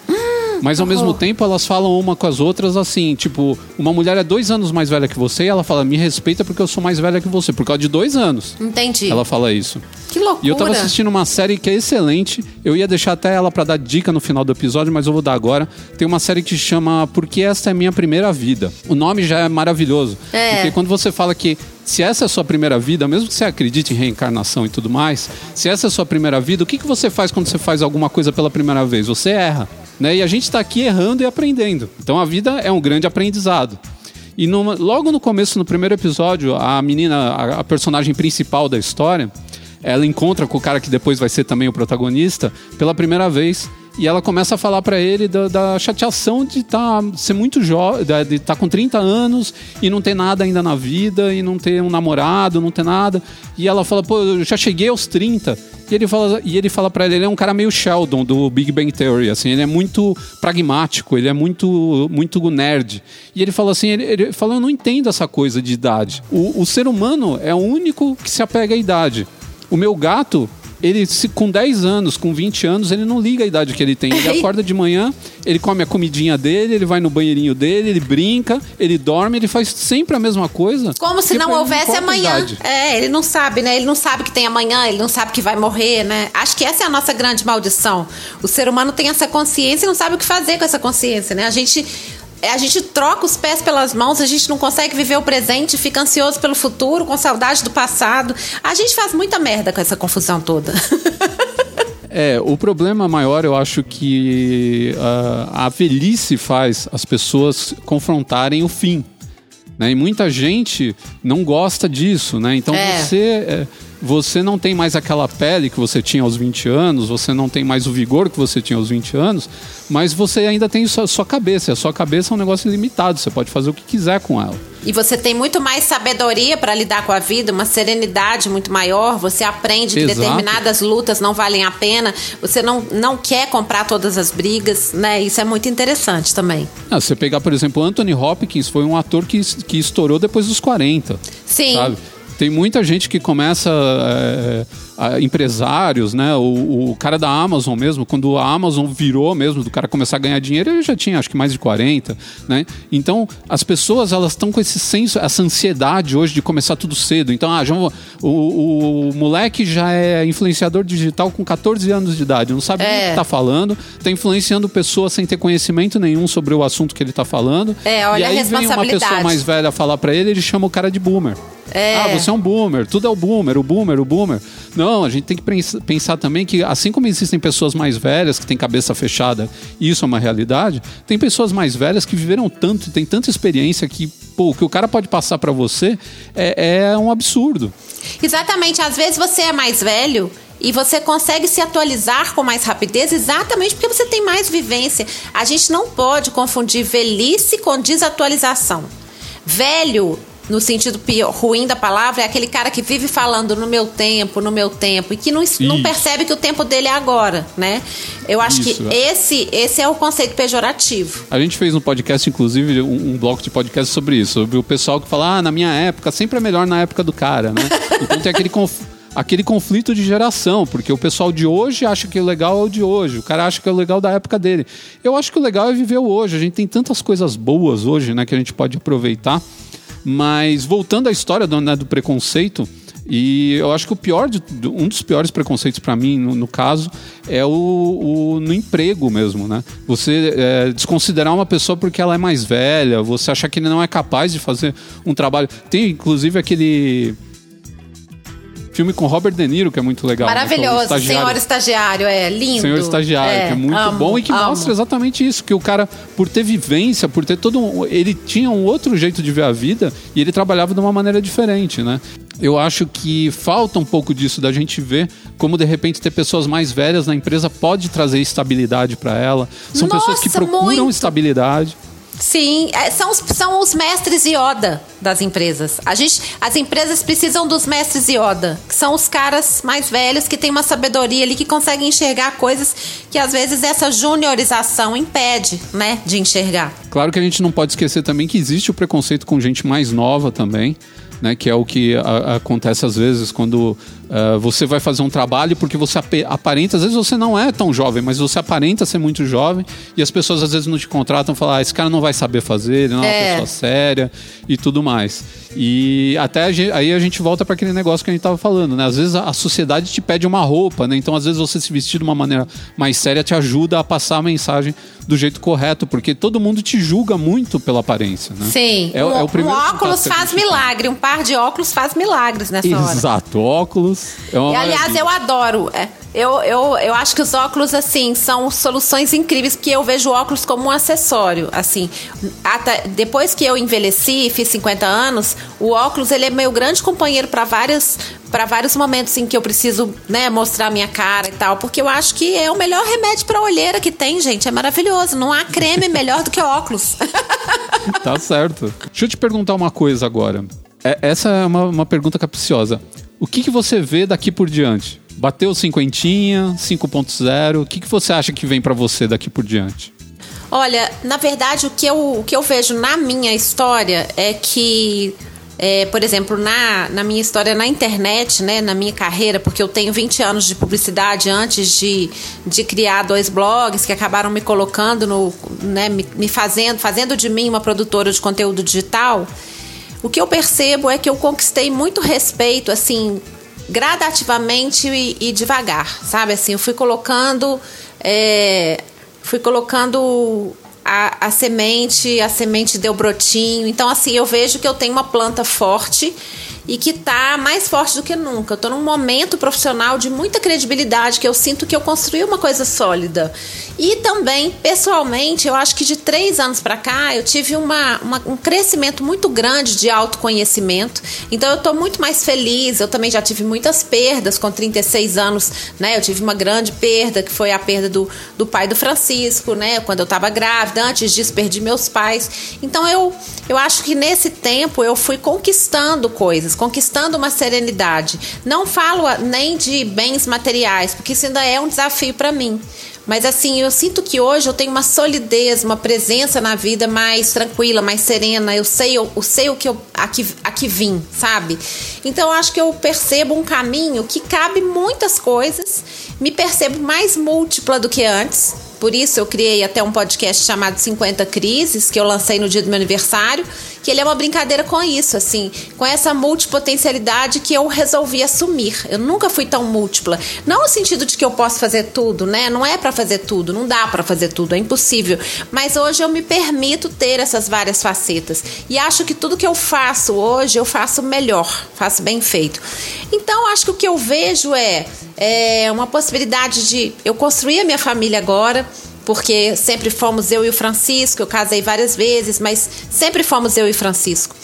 Mas ao mesmo tempo elas falam uma com as outras assim, tipo, uma mulher é dois anos mais velha que você e ela fala, me respeita porque eu sou mais velha que você, por causa de dois anos. Entendi. Ela fala isso. Que loucura. E eu tava assistindo uma série que é excelente. Eu ia deixar até ela pra dar dica no final do episódio, mas eu vou dar agora. Tem uma série que chama Porque Esta é Minha Primeira Vida. O nome já é maravilhoso. É. Porque quando você fala que se essa é a sua primeira vida, mesmo que você acredite em reencarnação e tudo mais, se essa é a sua primeira vida, o que, que você faz quando você faz alguma coisa pela primeira vez? Você erra. Né? E a gente está aqui errando e aprendendo. Então a vida é um grande aprendizado. E logo no começo, no primeiro episódio, a menina, a, a personagem principal da história, ela encontra com o cara que depois vai ser também o protagonista pela primeira vez. E ela começa a falar pra ele da, da chateação de tá, ser muito jovem, de estar com 30 anos e não ter nada ainda na vida, e não ter um namorado, não ter nada. E ela fala, pô, eu já cheguei aos 30. E ele fala, e ele fala para ele, ele é um cara meio Sheldon do Big Bang Theory, assim, ele é muito pragmático, ele é muito muito nerd. E ele fala assim, ele, ele fala, eu não entendo essa coisa de idade. O, o ser humano é o único que se apega à idade. O meu gato, ele se, com 10 anos, com 20 anos, ele não liga a idade que ele tem. Ele acorda de manhã, ele come a comidinha dele, ele vai no banheirinho dele, ele brinca, ele dorme, ele faz sempre a mesma coisa. Como se não houvesse a amanhã. idade. É, ele não sabe, né? Ele não sabe que tem amanhã, ele não sabe que vai morrer, né? Acho que essa é a nossa grande maldição. O ser humano tem essa consciência e não sabe o que fazer com essa consciência, né? A gente. A gente troca os pés pelas mãos, a gente não consegue viver o presente, fica ansioso pelo futuro, com saudade do passado. A gente faz muita merda com essa confusão toda. É, o problema maior eu acho que ah, a velhice faz as pessoas confrontarem o fim. Né? E muita gente não gosta disso, né? Então É. você, é, você não tem mais aquela pele que você tinha aos 20 anos, você não tem mais o vigor que você tinha aos 20 anos, mas você ainda tem sua, sua cabeça. E a sua cabeça é um negócio ilimitado, você pode fazer o que quiser com ela. E você tem muito mais sabedoria para lidar com a vida, uma serenidade muito maior. Você aprende que Exato. determinadas lutas não valem a pena. Você não, não quer comprar todas as brigas, né? Isso é muito interessante também. Ah, você pegar, por exemplo, Anthony Hopkins foi um ator que, que estourou depois dos 40. Sim. sabe? Tem muita gente que começa, é, empresários, né? O, o cara da Amazon mesmo, quando a Amazon virou mesmo, do cara começar a ganhar dinheiro, ele já tinha acho que mais de 40, né? Então, as pessoas, elas estão com esse senso, essa ansiedade hoje de começar tudo cedo. Então, ah, já, vou- o, o moleque já é influenciador digital com 14 anos de idade, não sabe É. o que tá falando, tá influenciando pessoas sem ter conhecimento nenhum sobre o assunto que ele tá falando. É, olha e a aí vem uma responsabilidade. pessoa mais velha falar pra ele, ele chama o cara de boomer. É. Ah, você é um boomer, tudo é o boomer, o boomer, o boomer. Não, a gente tem que pens- pensar também que, assim como existem pessoas mais velhas que têm cabeça fechada, e isso é uma realidade, tem pessoas mais velhas que viveram tanto, e têm tanta experiência que, pô, o que o cara pode passar pra você é, é um absurdo. Exatamente. Às vezes você é mais velho e você consegue se atualizar com mais rapidez exatamente porque você tem mais vivência. A gente não pode confundir velhice com desatualização. Velho, no sentido pior, ruim da palavra, é aquele cara que vive falando no meu tempo, no meu tempo, e que não, não percebe que o tempo dele é agora, né? Eu acho Isso, que esse, esse é o conceito pejorativo. A gente fez um podcast, inclusive, um, um bloco de podcast sobre isso, sobre o pessoal que fala, ah, na minha época, sempre é melhor na época do cara, né? Então tem aquele conf- aquele conflito de geração, porque o pessoal de hoje acha que o legal é o de hoje, o cara acha que é o legal da época dele. Eu acho que o legal é viver o hoje. A gente tem tantas coisas boas hoje, né, que a gente pode aproveitar. Mas voltando à história do, né, do preconceito, e eu acho que o pior, de, um dos piores preconceitos para mim, no, no caso, é o, o- no emprego mesmo, né? Você é, desconsiderar uma pessoa porque ela é mais velha, você achar que ele não é capaz de fazer um trabalho. Tem inclusive aquele filme com Robert De Niro que é muito legal. né? É o Maravilhoso. Estagiário. Senhor estagiário, é lindo. Senhor Estagiário, que é muito amo, bom e que amo. mostra exatamente isso, que o cara, por ter vivência, por ter todo um, ele tinha um outro jeito de ver a vida e ele trabalhava de uma maneira diferente, né? eu acho que falta um pouco disso da gente ver como de repente ter pessoas mais velhas na empresa pode trazer estabilidade para ela. São Nossa, pessoas que procuram muito. estabilidade. Sim, é, são, os, são os mestres Yoda das empresas. A gente, as empresas precisam dos mestres Yoda, que são os caras mais velhos que têm uma sabedoria ali que conseguem enxergar coisas que às vezes essa juniorização impede, né, de enxergar. Claro que a gente não pode esquecer também que existe o preconceito com gente mais nova também. Né, que é o que a, acontece às vezes quando uh, você vai fazer um trabalho porque você ap aparenta, às vezes você não é tão jovem, mas você aparenta ser muito jovem e as pessoas às vezes não te contratam falar, ah, esse cara não vai saber fazer, ele não é, é uma pessoa séria e tudo mais. E até a gente, aí a gente volta para aquele negócio que a gente estava falando, né? Às vezes a, a, sociedade te pede uma roupa, né? Então às vezes você se vestir de uma maneira mais séria te ajuda a passar a mensagem do jeito correto, porque todo mundo te julga muito pela aparência, né? Sim. É, um, é o primeiro um óculos faz milagre, um par de óculos faz milagres nessa Exato, hora. Exato, óculos é uma e, Aliás, eu adoro. É, eu, eu, eu acho que os óculos, assim, são soluções incríveis, porque eu vejo óculos como um acessório. Assim, até, depois que eu envelheci, fiz 50 anos, o óculos ele é meu grande companheiro para várias para vários momentos em que eu preciso né, mostrar minha cara e tal, porque eu acho que é o melhor remédio para olheira que tem, gente. É maravilhoso. Não há creme melhor do que óculos. tá certo. Deixa eu te perguntar uma coisa agora. É, essa é uma, uma pergunta capciosa. O que, que você vê daqui por diante? Bateu cinquentinha, 5.0. O que, que você acha que vem para você daqui por diante? Olha, na verdade, o que eu, o que eu vejo na minha história é que é, por exemplo, na, na minha história na internet, né, na minha carreira, porque eu tenho 20 anos de publicidade antes de, de criar dois blogs que acabaram me colocando no. Né, me, me fazendo, fazendo de mim uma produtora de conteúdo digital. O que eu percebo é que eu conquistei muito respeito, assim, gradativamente e, e devagar, sabe? Assim, eu fui colocando, é, fui colocando a, a semente, a semente deu brotinho. Então, assim, eu vejo que eu tenho uma planta forte e que está mais forte do que nunca. Eu estou num momento profissional de muita credibilidade, que eu sinto que eu construí uma coisa sólida. E também, pessoalmente, eu acho que de três anos para cá, eu tive uma, uma, um crescimento muito grande de autoconhecimento. Então, eu estou muito mais feliz. Eu também já tive muitas perdas com 36 anos, né? Eu tive uma grande perda, que foi a perda do, do pai do Francisco, né? Quando eu estava grávida. Antes disso, perdi meus pais. Então, eu, eu acho que nesse tempo eu fui conquistando coisas conquistando uma serenidade. Não falo nem de bens materiais, porque isso ainda é um desafio para mim. Mas assim, eu sinto que hoje eu tenho uma solidez, uma presença na vida mais tranquila, mais serena. Eu sei, eu, eu sei o que eu aqui, aqui vim, sabe? Então acho que eu percebo um caminho que cabe muitas coisas, me percebo mais múltipla do que antes por isso eu criei até um podcast chamado 50 Crises, que eu lancei no dia do meu aniversário, que ele é uma brincadeira com isso, assim, com essa multipotencialidade que eu resolvi assumir. Eu nunca fui tão múltipla. Não no sentido de que eu posso fazer tudo, né? Não é para fazer tudo, não dá para fazer tudo, é impossível. Mas hoje eu me permito ter essas várias facetas. E acho que tudo que eu faço hoje, eu faço melhor, faço bem feito. Então, acho que o que eu vejo é, é uma possibilidade de eu construir a minha família agora, porque sempre fomos eu e o Francisco. Eu casei várias vezes, mas sempre fomos eu e o Francisco.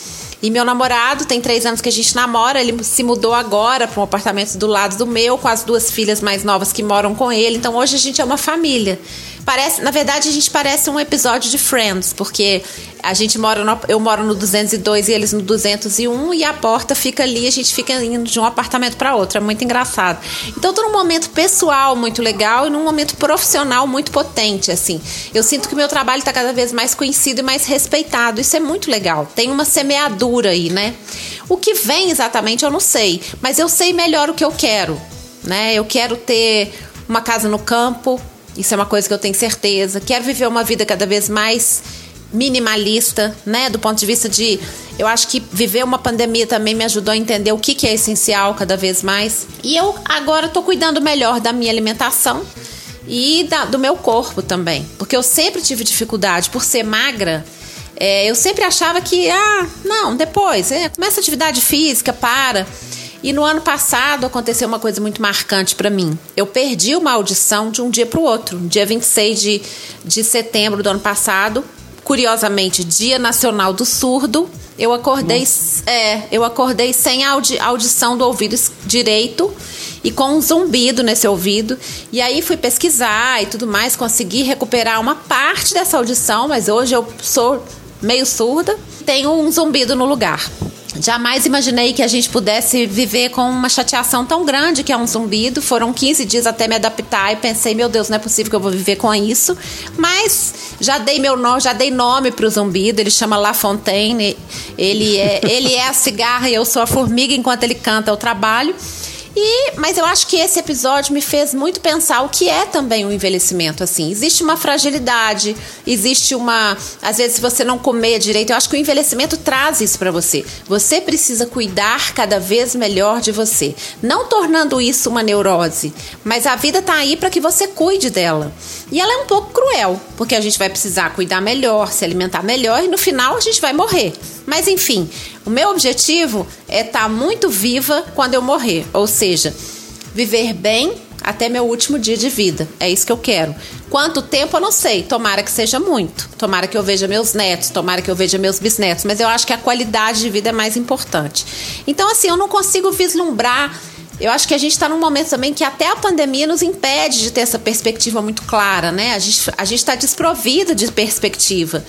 E meu namorado tem três anos que a gente namora. Ele se mudou agora para um apartamento do lado do meu, com as duas filhas mais novas que moram com ele. Então hoje a gente é uma família. Parece, na verdade, a gente parece um episódio de Friends, porque a gente mora no, eu moro no 202 e eles no 201 e a porta fica ali, a gente fica indo de um apartamento para outro, é muito engraçado. Então, tô num momento pessoal muito legal e num momento profissional muito potente, assim. Eu sinto que meu trabalho está cada vez mais conhecido e mais respeitado. Isso é muito legal. Tem uma semeadura aí, né? O que vem exatamente eu não sei, mas eu sei melhor o que eu quero, né? Eu quero ter uma casa no campo, isso é uma coisa que eu tenho certeza. Quero viver uma vida cada vez mais minimalista, né? Do ponto de vista de. Eu acho que viver uma pandemia também me ajudou a entender o que, que é essencial cada vez mais. E eu agora estou cuidando melhor da minha alimentação e da, do meu corpo também. Porque eu sempre tive dificuldade por ser magra. É, eu sempre achava que, ah, não, depois, é, começa atividade física, para. E no ano passado aconteceu uma coisa muito marcante para mim. Eu perdi uma audição de um dia para o outro. Dia 26 de, de setembro do ano passado, curiosamente, Dia Nacional do Surdo, Eu acordei, é, eu acordei sem audi, audição do ouvido direito e com um zumbido nesse ouvido. E aí fui pesquisar e tudo mais, consegui recuperar uma parte dessa audição, mas hoje eu sou meio surda. Tenho um zumbido no lugar. Jamais imaginei que a gente pudesse viver com uma chateação tão grande que é um zumbido. Foram 15 dias até me adaptar e pensei, meu Deus, não é possível que eu vou viver com isso. Mas já dei meu nome, já dei nome para o zumbido. Ele chama La Fontaine. Ele é, ele é a cigarra e eu sou a formiga enquanto ele canta o trabalho. E, mas eu acho que esse episódio me fez muito pensar o que é também o envelhecimento. Assim, existe uma fragilidade, existe uma, às vezes se você não comer direito, eu acho que o envelhecimento traz isso para você. Você precisa cuidar cada vez melhor de você, não tornando isso uma neurose, mas a vida tá aí para que você cuide dela. E ela é um pouco cruel, porque a gente vai precisar cuidar melhor, se alimentar melhor e no final a gente vai morrer. Mas enfim, o meu objetivo é estar tá muito viva quando eu morrer, ou seja, viver bem até meu último dia de vida. É isso que eu quero. Quanto tempo eu não sei, tomara que seja muito. Tomara que eu veja meus netos, tomara que eu veja meus bisnetos, mas eu acho que a qualidade de vida é mais importante. Então, assim, eu não consigo vislumbrar. Eu acho que a gente está num momento também que até a pandemia nos impede de ter essa perspectiva muito clara, né? A gente a está desprovido de perspectiva.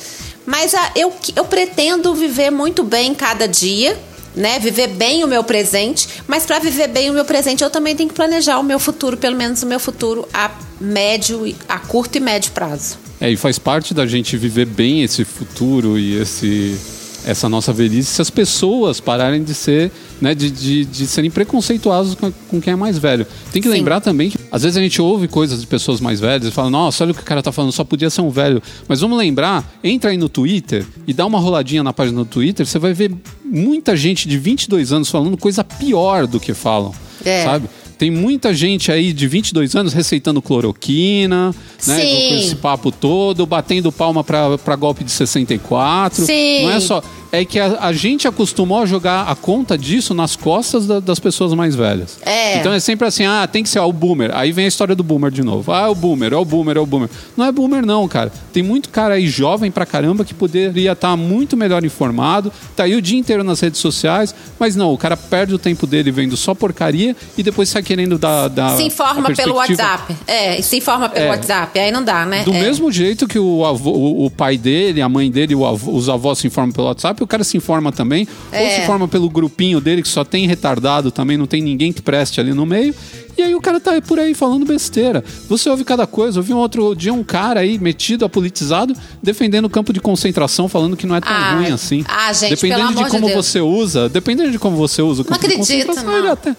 Mas a, eu, eu pretendo viver muito bem cada dia, né? Viver bem o meu presente, mas para viver bem o meu presente eu também tenho que planejar o meu futuro, pelo menos o meu futuro a médio, a curto e médio prazo. É, e faz parte da gente viver bem esse futuro e esse essa nossa velhice se as pessoas pararem de ser, né, de, de, de serem preconceituosos com, com, quem é mais velho. Tem que Sim. lembrar também que às vezes a gente ouve coisas de pessoas mais velhas e fala, nossa, olha o que o cara tá falando, só podia ser um velho. Mas vamos lembrar, entra aí no Twitter e dá uma roladinha na página do Twitter, você vai ver muita gente de 22 anos falando coisa pior do que falam. É. Sabe? Tem muita gente aí de 22 anos receitando cloroquina, né? Com esse papo todo, batendo palma para golpe de 64. Sim. Não é só é que a, a, gente acostumou a jogar a conta disso nas costas da, das pessoas mais velhas. É. Então é sempre assim, ah, tem que ser ó, o boomer. Aí vem a história do boomer de novo. Ah, é o boomer, é o boomer, é o boomer. Não é boomer não, cara. Tem muito cara aí jovem pra caramba que poderia estar tá muito melhor informado, tá aí o dia inteiro nas redes sociais, mas não, o cara perde o tempo dele vendo só porcaria e depois sai querendo dar... dar se informa pelo WhatsApp. É, se informa pelo é. WhatsApp. Aí não dá, né? Do é. mesmo jeito que o, avô, o, o pai dele, a mãe dele, avô, os avós se informam pelo WhatsApp, o cara se informa também, é. ou se forma pelo grupinho dele que só tem retardado também, não tem ninguém que preste ali no meio. E aí o cara tá por aí falando besteira. Você ouve cada coisa. Eu vi um outro dia um cara aí metido, apolitizado, defendendo o campo de concentração, falando que não é tão ah, ruim assim. Ah, gente, dependendo de como de você usa, dependendo de como você usa o campo não de concentração, não. ele até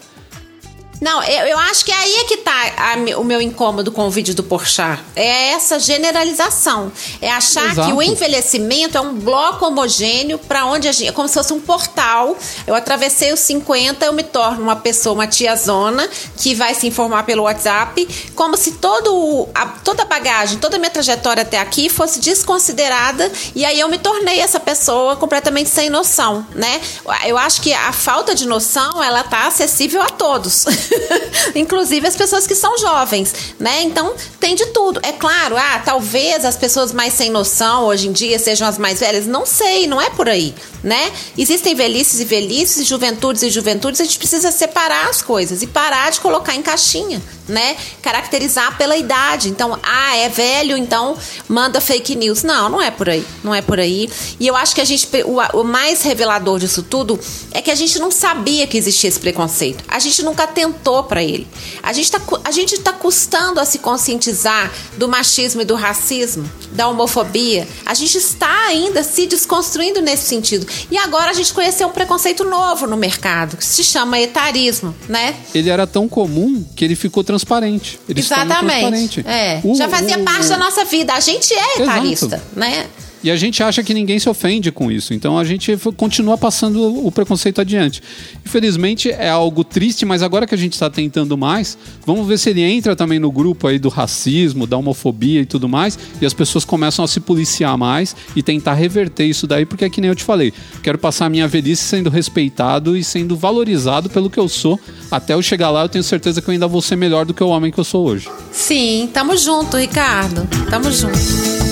não, eu, eu acho que aí é que tá a, o meu incômodo com o vídeo do Porchat. É essa generalização. É achar Exato. que o envelhecimento é um bloco homogêneo para onde a gente. É como se fosse um portal. Eu atravessei os 50, eu me torno uma pessoa, uma tiazona, que vai se informar pelo WhatsApp, como se todo, a, toda a bagagem, toda a minha trajetória até aqui fosse desconsiderada. E aí eu me tornei essa pessoa completamente sem noção, né? Eu acho que a falta de noção, ela tá acessível a todos. inclusive as pessoas que são jovens, né? Então tem de tudo. É claro, ah, talvez as pessoas mais sem noção hoje em dia sejam as mais velhas. Não sei, não é por aí, né? Existem velhices e velhices, juventudes e juventudes. A gente precisa separar as coisas e parar de colocar em caixinha, né? Caracterizar pela idade. Então, ah, é velho, então manda fake news. Não, não é por aí. Não é por aí. E eu acho que a gente, o, o mais revelador disso tudo é que a gente não sabia que existia esse preconceito. A gente nunca tentou para ele. A gente está a gente tá custando a se conscientizar do machismo e do racismo, da homofobia. A gente está ainda se desconstruindo nesse sentido. E agora a gente conheceu um preconceito novo no mercado, que se chama etarismo, né? Ele era tão comum que ele ficou transformado transparente. Ele Exatamente. É. O, Já fazia o, parte o... da nossa vida. A gente é etarista, né? E a gente acha que ninguém se ofende com isso. Então a gente continua passando o preconceito adiante. Infelizmente é algo triste, mas agora que a gente está tentando mais, vamos ver se ele entra também no grupo aí do racismo, da homofobia e tudo mais, e as pessoas começam a se policiar mais e tentar reverter isso daí, porque é que nem eu te falei. Quero passar a minha velhice sendo respeitado e sendo valorizado pelo que eu sou. Até eu chegar lá, eu tenho certeza que eu ainda vou ser melhor do que o homem que eu sou hoje. Sim, tamo junto, Ricardo. Tamo junto.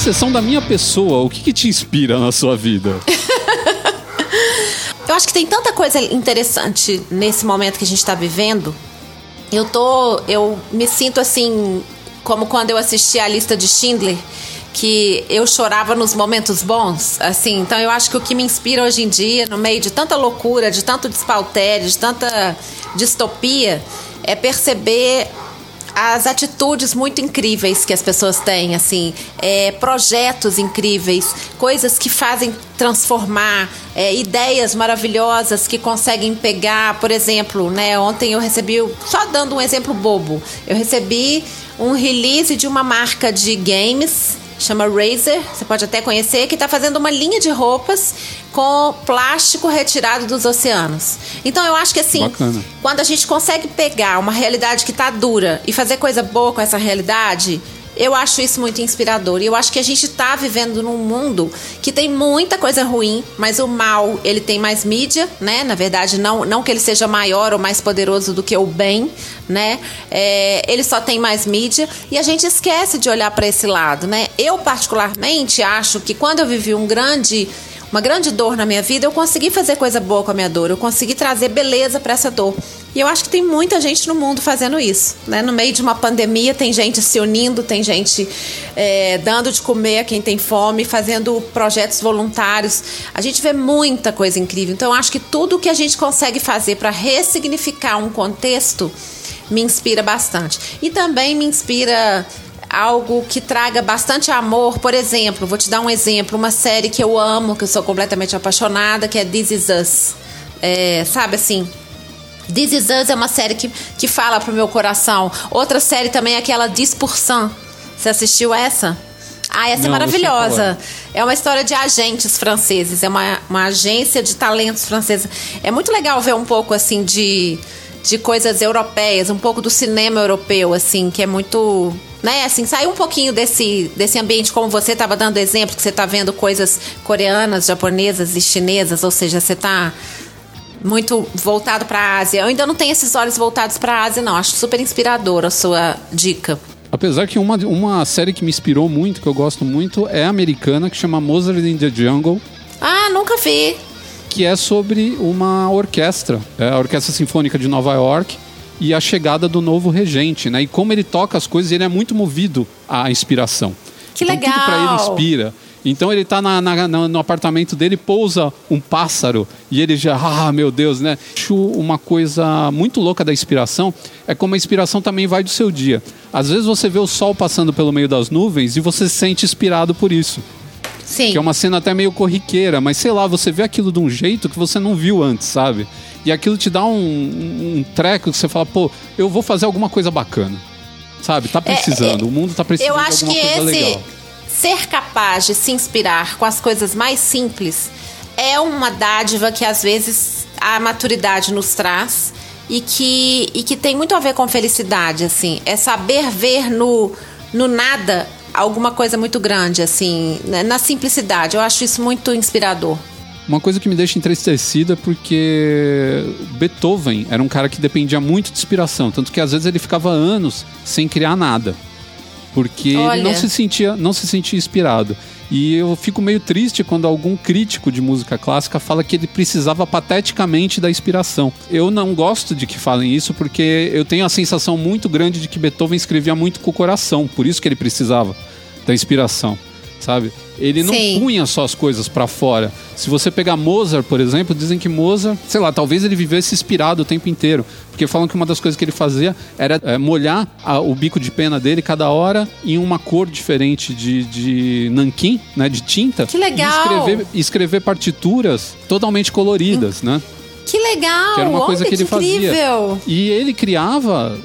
Exceção da minha pessoa, o que, que te inspira na sua vida? Eu acho que tem tanta coisa interessante nesse momento que a gente está vivendo. Eu tô. Eu me sinto assim, como quando eu assisti a lista de Schindler, que eu chorava nos momentos bons, assim. Então eu acho que o que me inspira hoje em dia, no meio de tanta loucura, de tanto despautério, de tanta distopia, é perceber as atitudes muito incríveis que as pessoas têm, assim, é, projetos incríveis, coisas que fazem transformar, é, ideias maravilhosas que conseguem pegar, por exemplo, né? Ontem eu recebi, só dando um exemplo bobo, eu recebi um release de uma marca de games chama Razer, você pode até conhecer, que está fazendo uma linha de roupas com plástico retirado dos oceanos. Então eu acho que assim, Bacana. quando a gente consegue pegar uma realidade que está dura e fazer coisa boa com essa realidade, eu acho isso muito inspirador. E eu acho que a gente está vivendo num mundo que tem muita coisa ruim, mas o mal, ele tem mais mídia, né? Na verdade, não, não que ele seja maior ou mais poderoso do que o bem, né? É, ele só tem mais mídia e a gente esquece de olhar para esse lado, né? Eu, particularmente, acho que quando eu vivi um grande uma grande dor na minha vida, eu consegui fazer coisa boa com a minha dor, eu consegui trazer beleza para essa dor. E eu acho que tem muita gente no mundo fazendo isso. Né? No meio de uma pandemia, tem gente se unindo, tem gente é, dando de comer a quem tem fome, fazendo projetos voluntários. A gente vê muita coisa incrível. Então, eu acho que tudo que a gente consegue fazer para ressignificar um contexto me inspira bastante. E também me inspira algo que traga bastante amor. Por exemplo, vou te dar um exemplo, uma série que eu amo, que eu sou completamente apaixonada, que é This Is Us. É, sabe assim, This Is Us é uma série que, que fala pro meu coração. Outra série também é aquela 10%. Você assistiu essa? Ah, essa é não, é maravilhosa. É uma história de agentes franceses. É uma, uma agência de talentos francesa. É muito legal ver um pouco, assim, de, de coisas europeias. Um pouco do cinema europeu, assim, que é muito né? Assim, sair um pouquinho desse, desse ambiente, como você estava dando exemplo, que você está vendo coisas coreanas, japonesas e chinesas, ou seja, você está muito voltado para a Ásia. Eu ainda não tenho esses olhos voltados para a Ásia, não. Acho super inspiradora a sua dica. Apesar que uma, uma série que me inspirou muito, que eu gosto muito, é americana, que chama Mozart in the Jungle. Ah, nunca vi. Que é sobre uma orquestra, é a Orquestra Sinfônica de Nova York, e a chegada do novo regente, né? E como ele toca as coisas, ele é muito movido à inspiração. Que então, legal! Tudo para ele inspira. Então ele está no apartamento dele, pousa um pássaro e ele já, ah, meu Deus, né? Acho uma coisa muito louca da inspiração é como a inspiração também vai do seu dia. Às vezes você vê o sol passando pelo meio das nuvens e você se sente inspirado por isso. Sim. Que é uma cena até meio corriqueira, mas sei lá, você vê aquilo de um jeito que você não viu antes, sabe? E aquilo te dá um, um treco que você fala, pô, eu vou fazer alguma coisa bacana. Sabe? Tá precisando. É, é, o mundo tá precisando eu acho de alguma que coisa esse legal. Ser capaz de se inspirar com as coisas mais simples é uma dádiva que às vezes a maturidade nos traz e que, e que tem muito a ver com felicidade, assim. É saber ver no, no nada alguma coisa muito grande, assim, né? na simplicidade. Eu acho isso muito inspirador. Uma coisa que me deixa entristecida é porque Beethoven era um cara que dependia muito de inspiração, tanto que às vezes ele ficava anos sem criar nada, porque Olha. ele não se sentia, não se sentia inspirado. E eu fico meio triste quando algum crítico de música clássica fala que ele precisava pateticamente da inspiração. Eu não gosto de que falem isso porque eu tenho a sensação muito grande de que Beethoven escrevia muito com o coração, por isso que ele precisava da inspiração sabe? Ele não Sim. punha só as coisas para fora. Se você pegar Mozart, por exemplo, dizem que Mozart, sei lá, talvez ele vivesse inspirado o tempo inteiro. Porque falam que uma das coisas que ele fazia era é, molhar a, o bico de pena dele cada hora em uma cor diferente de, de nanquim, né? De tinta. Que legal! E escrever, escrever partituras totalmente coloridas, né? Que legal! Que era uma coisa Olha, que ele que fazia. E ele criava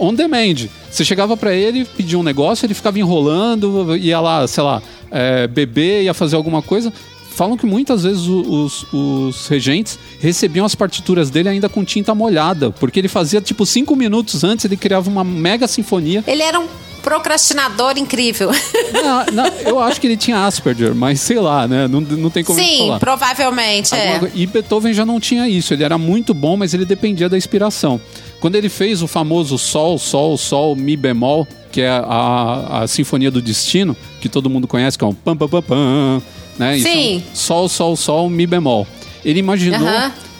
on demand. Você chegava para ele, pedia um negócio, ele ficava enrolando, ia lá, sei lá, é, beber, ia fazer alguma coisa. Falam que muitas vezes os, os, regentes recebiam as partituras dele ainda com tinta molhada, porque ele fazia tipo cinco minutos antes, ele criava uma mega sinfonia. Ele era um procrastinador incrível. Não, não, eu acho que ele tinha Asperger, mas sei lá, né? Não, não tem como Sim, falar. Sim, provavelmente, é. E Beethoven já não tinha isso. Ele era muito bom, mas ele dependia da inspiração. Quando ele fez o famoso Sol, Sol, Sol, Mi bemol, que é a, a Sinfonia do Destino, que todo mundo conhece, que é um pam pam pam pam, né? É um Sim. sol, sol, sol, mi bemol. Ele imaginou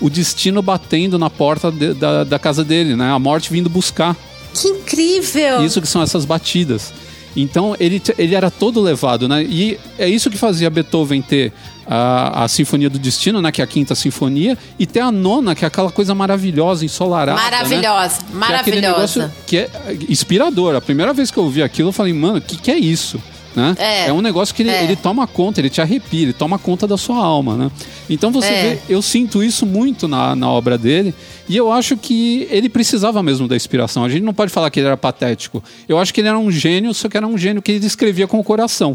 o destino batendo na porta de- da, da casa dele, né? A morte vindo buscar. Que incrível! Isso que são essas batidas. Então ele, ele era todo levado, né? E é isso que fazia Beethoven ter a, a Sinfonia do Destino, né? Que é a quinta sinfonia, e ter a nona, que é aquela coisa maravilhosa, ensolarada. né? Maravilhosa, Que é maravilhosa. que é inspirador. A primeira vez que eu ouvi aquilo, eu falei, mano, o que, que é isso? Né? É. um negócio que ele, É. ele toma conta, ele te arrepia, ele toma conta da sua alma, né? Então você É. vê, eu sinto isso muito na, na obra dele, e eu acho que ele precisava mesmo da inspiração. A gente não pode falar que ele era patético. Eu acho que ele era um gênio, só que era um gênio que ele escrevia com o coração.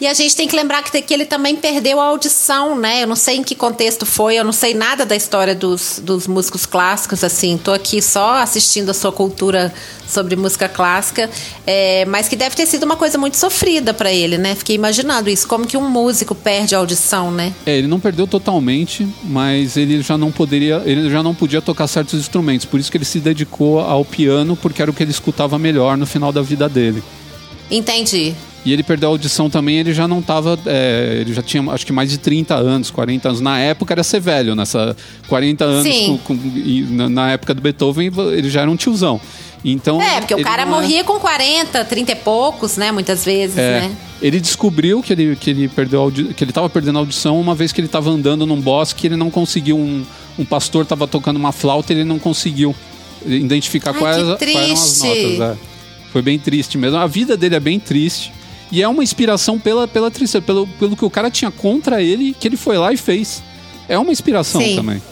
E a gente tem que lembrar que, que ele também perdeu a audição, né? Eu não sei em que contexto foi, eu não sei nada da história dos, dos músicos clássicos, assim. Tô aqui só assistindo a sua cultura sobre música clássica, é, mas que deve ter sido uma coisa muito sofrida para ele, né? Fiquei imaginando isso, como que um músico perde a audição, né? É, ele não perdeu totalmente, mas ele já não poderia, ele já não podia tocar certos instrumentos. Por isso que ele se dedicou ao piano, porque era o que ele escutava melhor no final da vida dele. Entendi. E ele perdeu a audição também, ele já não tava. é, ele já tinha acho que mais de 30 anos, 40 anos. Na época era ser velho, nessa 40 anos com- com- e na, na época do Beethoven, ele já era um tiozão. Então. É, porque o cara é- morria com 40, 30 e poucos, né? Muitas vezes, É, né? Ele descobriu que ele, que ele perdeu audi- que ele estava perdendo a audição uma vez que ele estava andando num bosque, ele não conseguiu um, um pastor estava tocando uma flauta, ele não conseguiu identificar Ai, quais, quais eram as notas. é. Foi bem triste mesmo. A vida dele é bem triste. E é uma inspiração pela, pela tristeza, pelo, pelo que o cara tinha contra ele, que ele foi lá e fez. É uma inspiração Sim. também.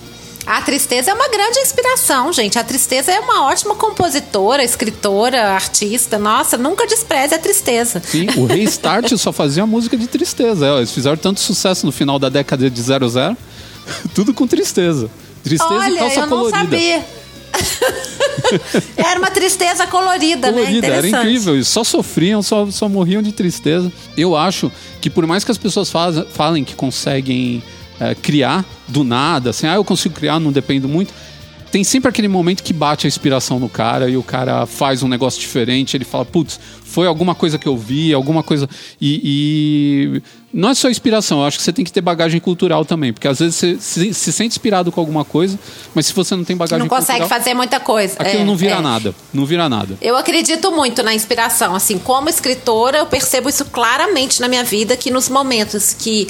A tristeza é uma grande inspiração, gente. A tristeza é uma ótima compositora, escritora, artista. Nossa, nunca despreze a tristeza. Sim, o Restart só fazia música de tristeza. é, Eles fizeram tanto sucesso no final da década de 00, tudo com tristeza. Tristeza e Olha, calça eu não colorida. sabia. era uma tristeza colorida, né? colorida, era Interessante. incrível. E só sofriam, só, só morriam de tristeza. Eu acho que por mais que as pessoas faz- falem que conseguem é, criar do nada, assim, ah, eu consigo criar, não dependo muito. Tem sempre aquele momento que bate a inspiração no cara e o cara faz um negócio diferente. Ele fala, putz, foi alguma coisa que eu vi, alguma coisa. E, e não é só inspiração, eu acho que você tem que ter bagagem cultural também. Porque às vezes você se, se sente inspirado com alguma coisa, mas se você não tem bagagem Não consegue cultural, fazer muita coisa. aquilo É, não vira é. nada. Não vira nada. Eu acredito muito na inspiração. Assim, como escritora, eu percebo isso claramente na minha vida, que nos momentos que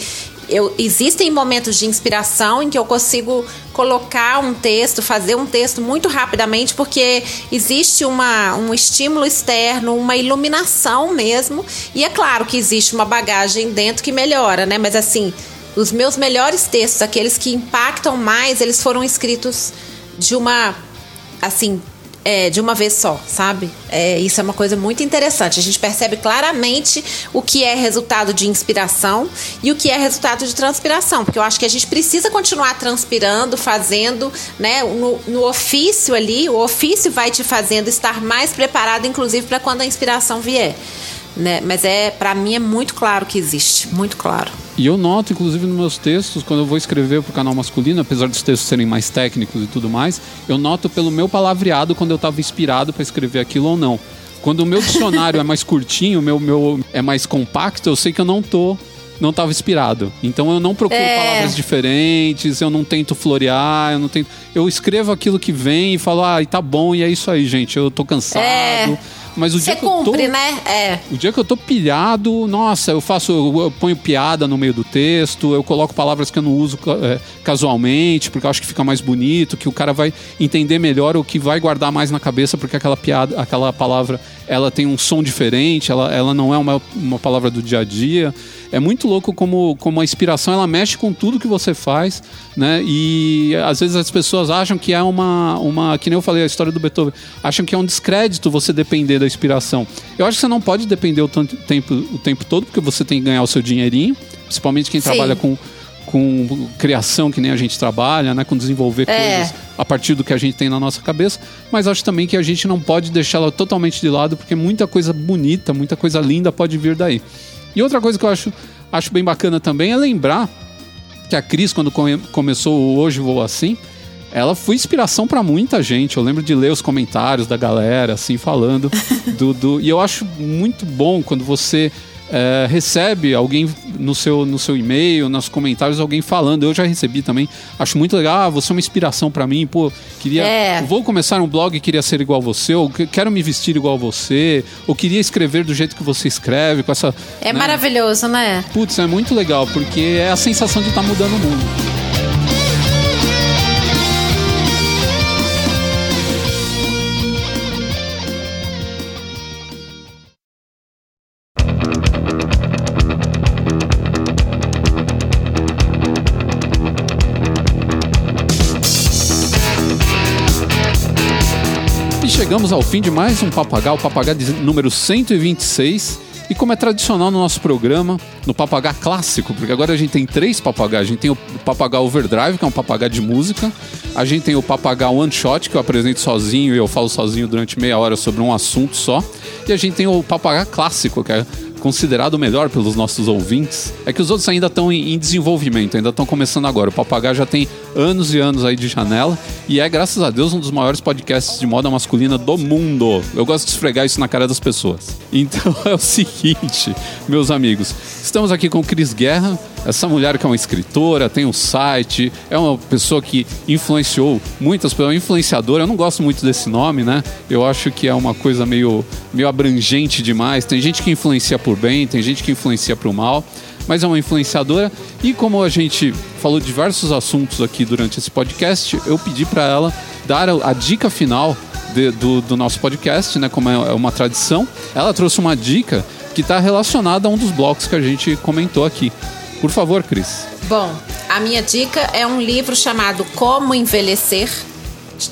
eu, existem momentos de inspiração em que eu consigo colocar um texto, fazer um texto muito rapidamente, porque existe uma, um estímulo externo, uma iluminação mesmo. E é claro que existe uma bagagem dentro que melhora, né? Mas assim, os meus melhores textos, aqueles que impactam mais, eles foram escritos de uma assim, é, de uma vez só, sabe? É, isso é uma coisa muito interessante. A gente percebe claramente o que é resultado de inspiração e o que é resultado de transpiração, porque eu acho que a gente precisa continuar transpirando, fazendo, né? No, no ofício ali, o ofício vai te fazendo estar mais preparado, inclusive, para quando a inspiração vier. Né? Mas é, para mim é muito claro que existe, muito claro. E eu noto, inclusive, nos meus textos, quando eu vou escrever para o canal masculino, apesar dos textos serem mais técnicos e tudo mais, eu noto pelo meu palavreado quando eu estava inspirado para escrever aquilo ou não. Quando o meu dicionário é mais curtinho, o meu, meu é mais compacto, eu sei que eu não tô não estava inspirado. Então eu não procuro É. palavras diferentes, eu não tento florear, eu não tento. Eu escrevo aquilo que vem e falo, ah, e tá bom, e é isso aí, gente. Eu tô cansado. É. Mas o Você dia que eu tô. cumpre, né? É. O dia que eu tô pilhado, nossa, eu faço, eu, eu ponho piada no meio do texto, eu coloco palavras que eu não uso é, casualmente, porque eu acho que fica mais bonito, que o cara vai entender melhor ou que vai guardar mais na cabeça, porque aquela piada, aquela palavra, ela tem um som diferente, ela, ela não é uma, uma palavra do dia a dia. É muito louco como, como a inspiração ela mexe com tudo que você faz, né? E às vezes as pessoas acham que é uma, uma. Que nem eu falei a história do Beethoven, acham que é um descrédito você depender da inspiração. Eu acho que você não pode depender o tanto tempo, o tempo todo, porque você tem que ganhar o seu dinheirinho, principalmente quem Sim. trabalha com, com criação, que nem a gente trabalha, né? Com desenvolver É. coisas a partir do que a gente tem na nossa cabeça. Mas acho também que a gente não pode deixá-la totalmente de lado, porque muita coisa bonita, muita coisa linda pode vir daí. E outra coisa que eu acho, acho bem bacana também é lembrar que a Cris, quando come- começou o Hoje Vou Assim, ela foi inspiração para muita gente. Eu lembro de ler os comentários da galera, assim, falando do, do. E eu acho muito bom quando você é, recebe alguém no seu, no seu e-mail, nos comentários, alguém falando. Eu já recebi também. Acho muito legal. Ah, você é uma inspiração para mim. Pô, queria. É. Vou começar um blog e queria ser igual você, ou que- quero me vestir igual você, ou queria escrever do jeito que você escreve, com essa. É né? maravilhoso, né? Putz, é muito legal, porque é a sensação de estar mudando o mundo. Chegamos ao fim de mais um Papagá, o Papagá número 126. E como é tradicional no nosso programa, no Papagá clássico, porque agora a gente tem três papagás. A gente tem o Papagá Overdrive, que é um papagá de música. A gente tem o Papagá One Shot, que eu apresento sozinho e eu falo sozinho durante meia hora sobre um assunto só. E a gente tem o Papagá clássico, que é considerado o melhor pelos nossos ouvintes. É que os outros ainda estão em, em desenvolvimento, ainda estão começando agora. O Papagá já tem anos e anos aí de janela e é, graças a Deus, um dos maiores podcasts de moda masculina do mundo. Eu gosto de esfregar isso na cara das pessoas. Então é o seguinte, meus amigos, estamos aqui com Cris Guerra, essa mulher que é uma escritora, tem um site, é uma pessoa que influenciou muitas pessoas, uma influenciadora. Eu não gosto muito desse nome, né? Eu acho que é uma coisa meio, meio abrangente demais. Tem gente que influencia por bem, tem gente que influencia pro mal, mas é uma influenciadora. E como a gente falou diversos assuntos aqui durante esse podcast, eu pedi para ela dar a, dica final de- do, do nosso podcast, né? Como é uma tradição. Ela trouxe uma dica que está relacionada a um dos blocos que a gente comentou aqui. Por favor, Cris. Bom, a minha dica é um livro chamado Como Envelhecer,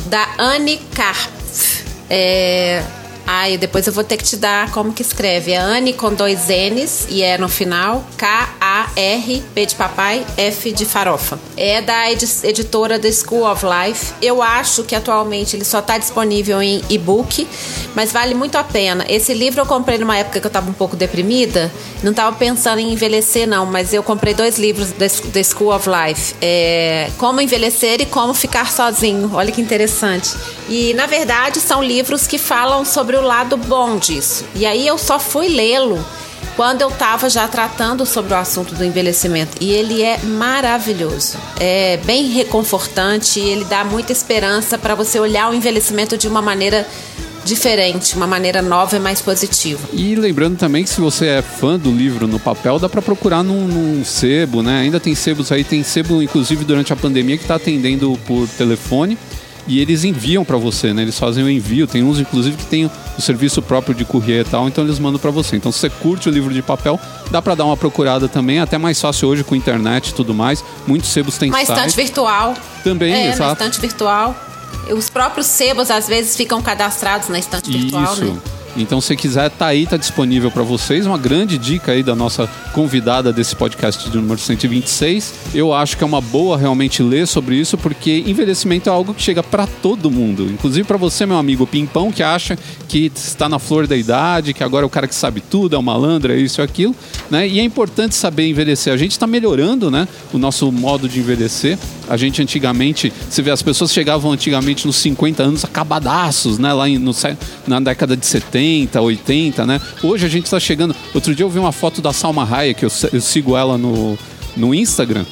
da Anne Karpf. É... Ai, depois eu vou ter que te dar como que escreve. É Anne com dois N's e é no final K-A-R, P de papai, F de farofa. É da edi- editora The School of Life. Eu acho que atualmente ele só está disponível em e-book, mas vale muito a pena. Esse livro eu comprei numa época que eu estava um pouco deprimida, não estava pensando em envelhecer não, mas eu comprei dois livros da The School of Life. É, como envelhecer e como ficar sozinho. Olha que interessante. E na verdade são livros que falam sobre o lado bom disso. E aí eu só fui lê-lo quando eu estava já tratando sobre o assunto do envelhecimento. E ele é maravilhoso. É bem reconfortante, ele dá muita esperança para você olhar o envelhecimento de uma maneira diferente, uma maneira nova e mais positiva. E lembrando também que se você é fã do livro no papel, dá para procurar num, num sebo, né? Ainda tem sebos aí, tem sebo inclusive durante a pandemia que está atendendo por telefone e eles enviam para você, né? Eles fazem o envio. Tem uns inclusive que tem o serviço próprio de courier e tal, então eles mandam para você. Então se você curte o livro de papel, dá para dar uma procurada também, até mais fácil hoje com internet e tudo mais. Muitos sebos têm Uma site. estante virtual. Também, é, exato. na estante virtual. Os próprios sebos às vezes ficam cadastrados na estante virtual, Isso. né? Então, se quiser, tá aí, tá disponível para vocês. Uma grande dica aí da nossa convidada desse podcast de número 126. Eu acho que é uma boa realmente ler sobre isso, porque envelhecimento é algo que chega para todo mundo. Inclusive para você, meu amigo Pimpão, que acha que está na flor da idade, que agora é o cara que sabe tudo, é o malandro, é isso e aquilo. Né? E é importante saber envelhecer. A gente está melhorando né, o nosso modo de envelhecer. A gente antigamente, você vê, as pessoas chegavam antigamente nos 50 anos acabadaços, né? Lá em- no na década de 70, 80, né? Hoje a gente está chegando. Outro dia eu vi uma foto da Salma Hayek, eu, se- eu sigo ela no, no Instagram,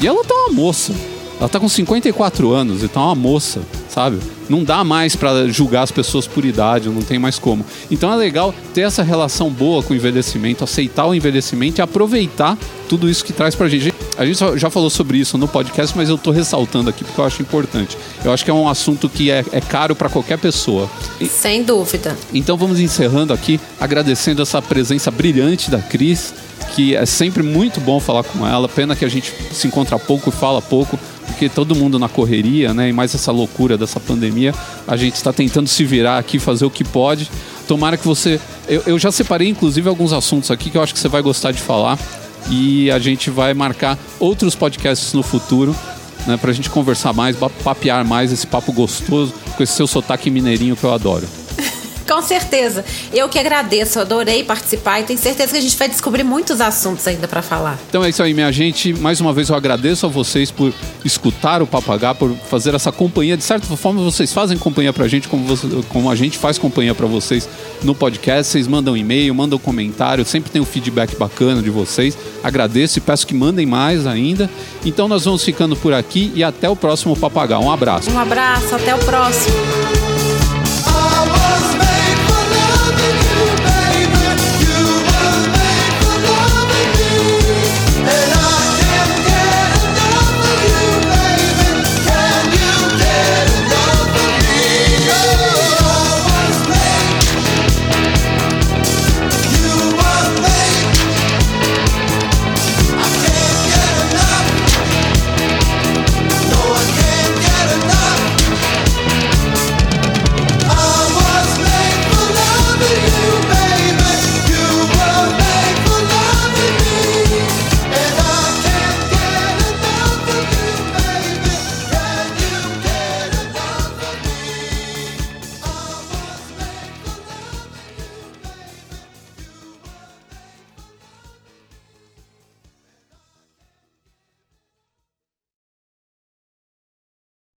e ela tá uma moça. Ela tá com 54 anos e tá uma moça, sabe? Não dá mais para julgar as pessoas por idade, não tem mais como. Então é legal ter essa relação boa com o envelhecimento, aceitar o envelhecimento e aproveitar tudo isso que traz pra gente. A gente já falou sobre isso no podcast, mas eu tô ressaltando aqui porque eu acho importante. Eu acho que é um assunto que é, é caro para qualquer pessoa. E- Sem dúvida. então vamos encerrando aqui, agradecendo essa presença brilhante da Cris, que é sempre muito bom falar com ela. Pena que a gente se encontra pouco e fala pouco, porque todo mundo na correria, né? E mais essa loucura dessa pandemia, a gente está tentando se virar aqui, fazer o que pode. Tomara que você. Eu, eu já separei, inclusive, alguns assuntos aqui que eu acho que você vai gostar de falar. E a gente vai marcar outros podcasts no futuro, né? Pra gente conversar mais, papear mais esse papo gostoso com esse seu sotaque mineirinho que eu adoro. Com certeza. Eu que agradeço, adorei participar e tenho certeza que a gente vai descobrir muitos assuntos ainda para falar. Então é isso aí, minha gente. Mais uma vez eu agradeço a vocês por escutar o Papagá, por fazer essa companhia. De certa forma, vocês fazem companhia pra gente, como, você, como a gente faz companhia para vocês no podcast. Vocês mandam e-mail, mandam comentário, sempre tem um feedback bacana de vocês. Agradeço e peço que mandem mais ainda. Então nós vamos ficando por aqui e até o próximo Papagá. Um abraço. Um abraço, até o próximo.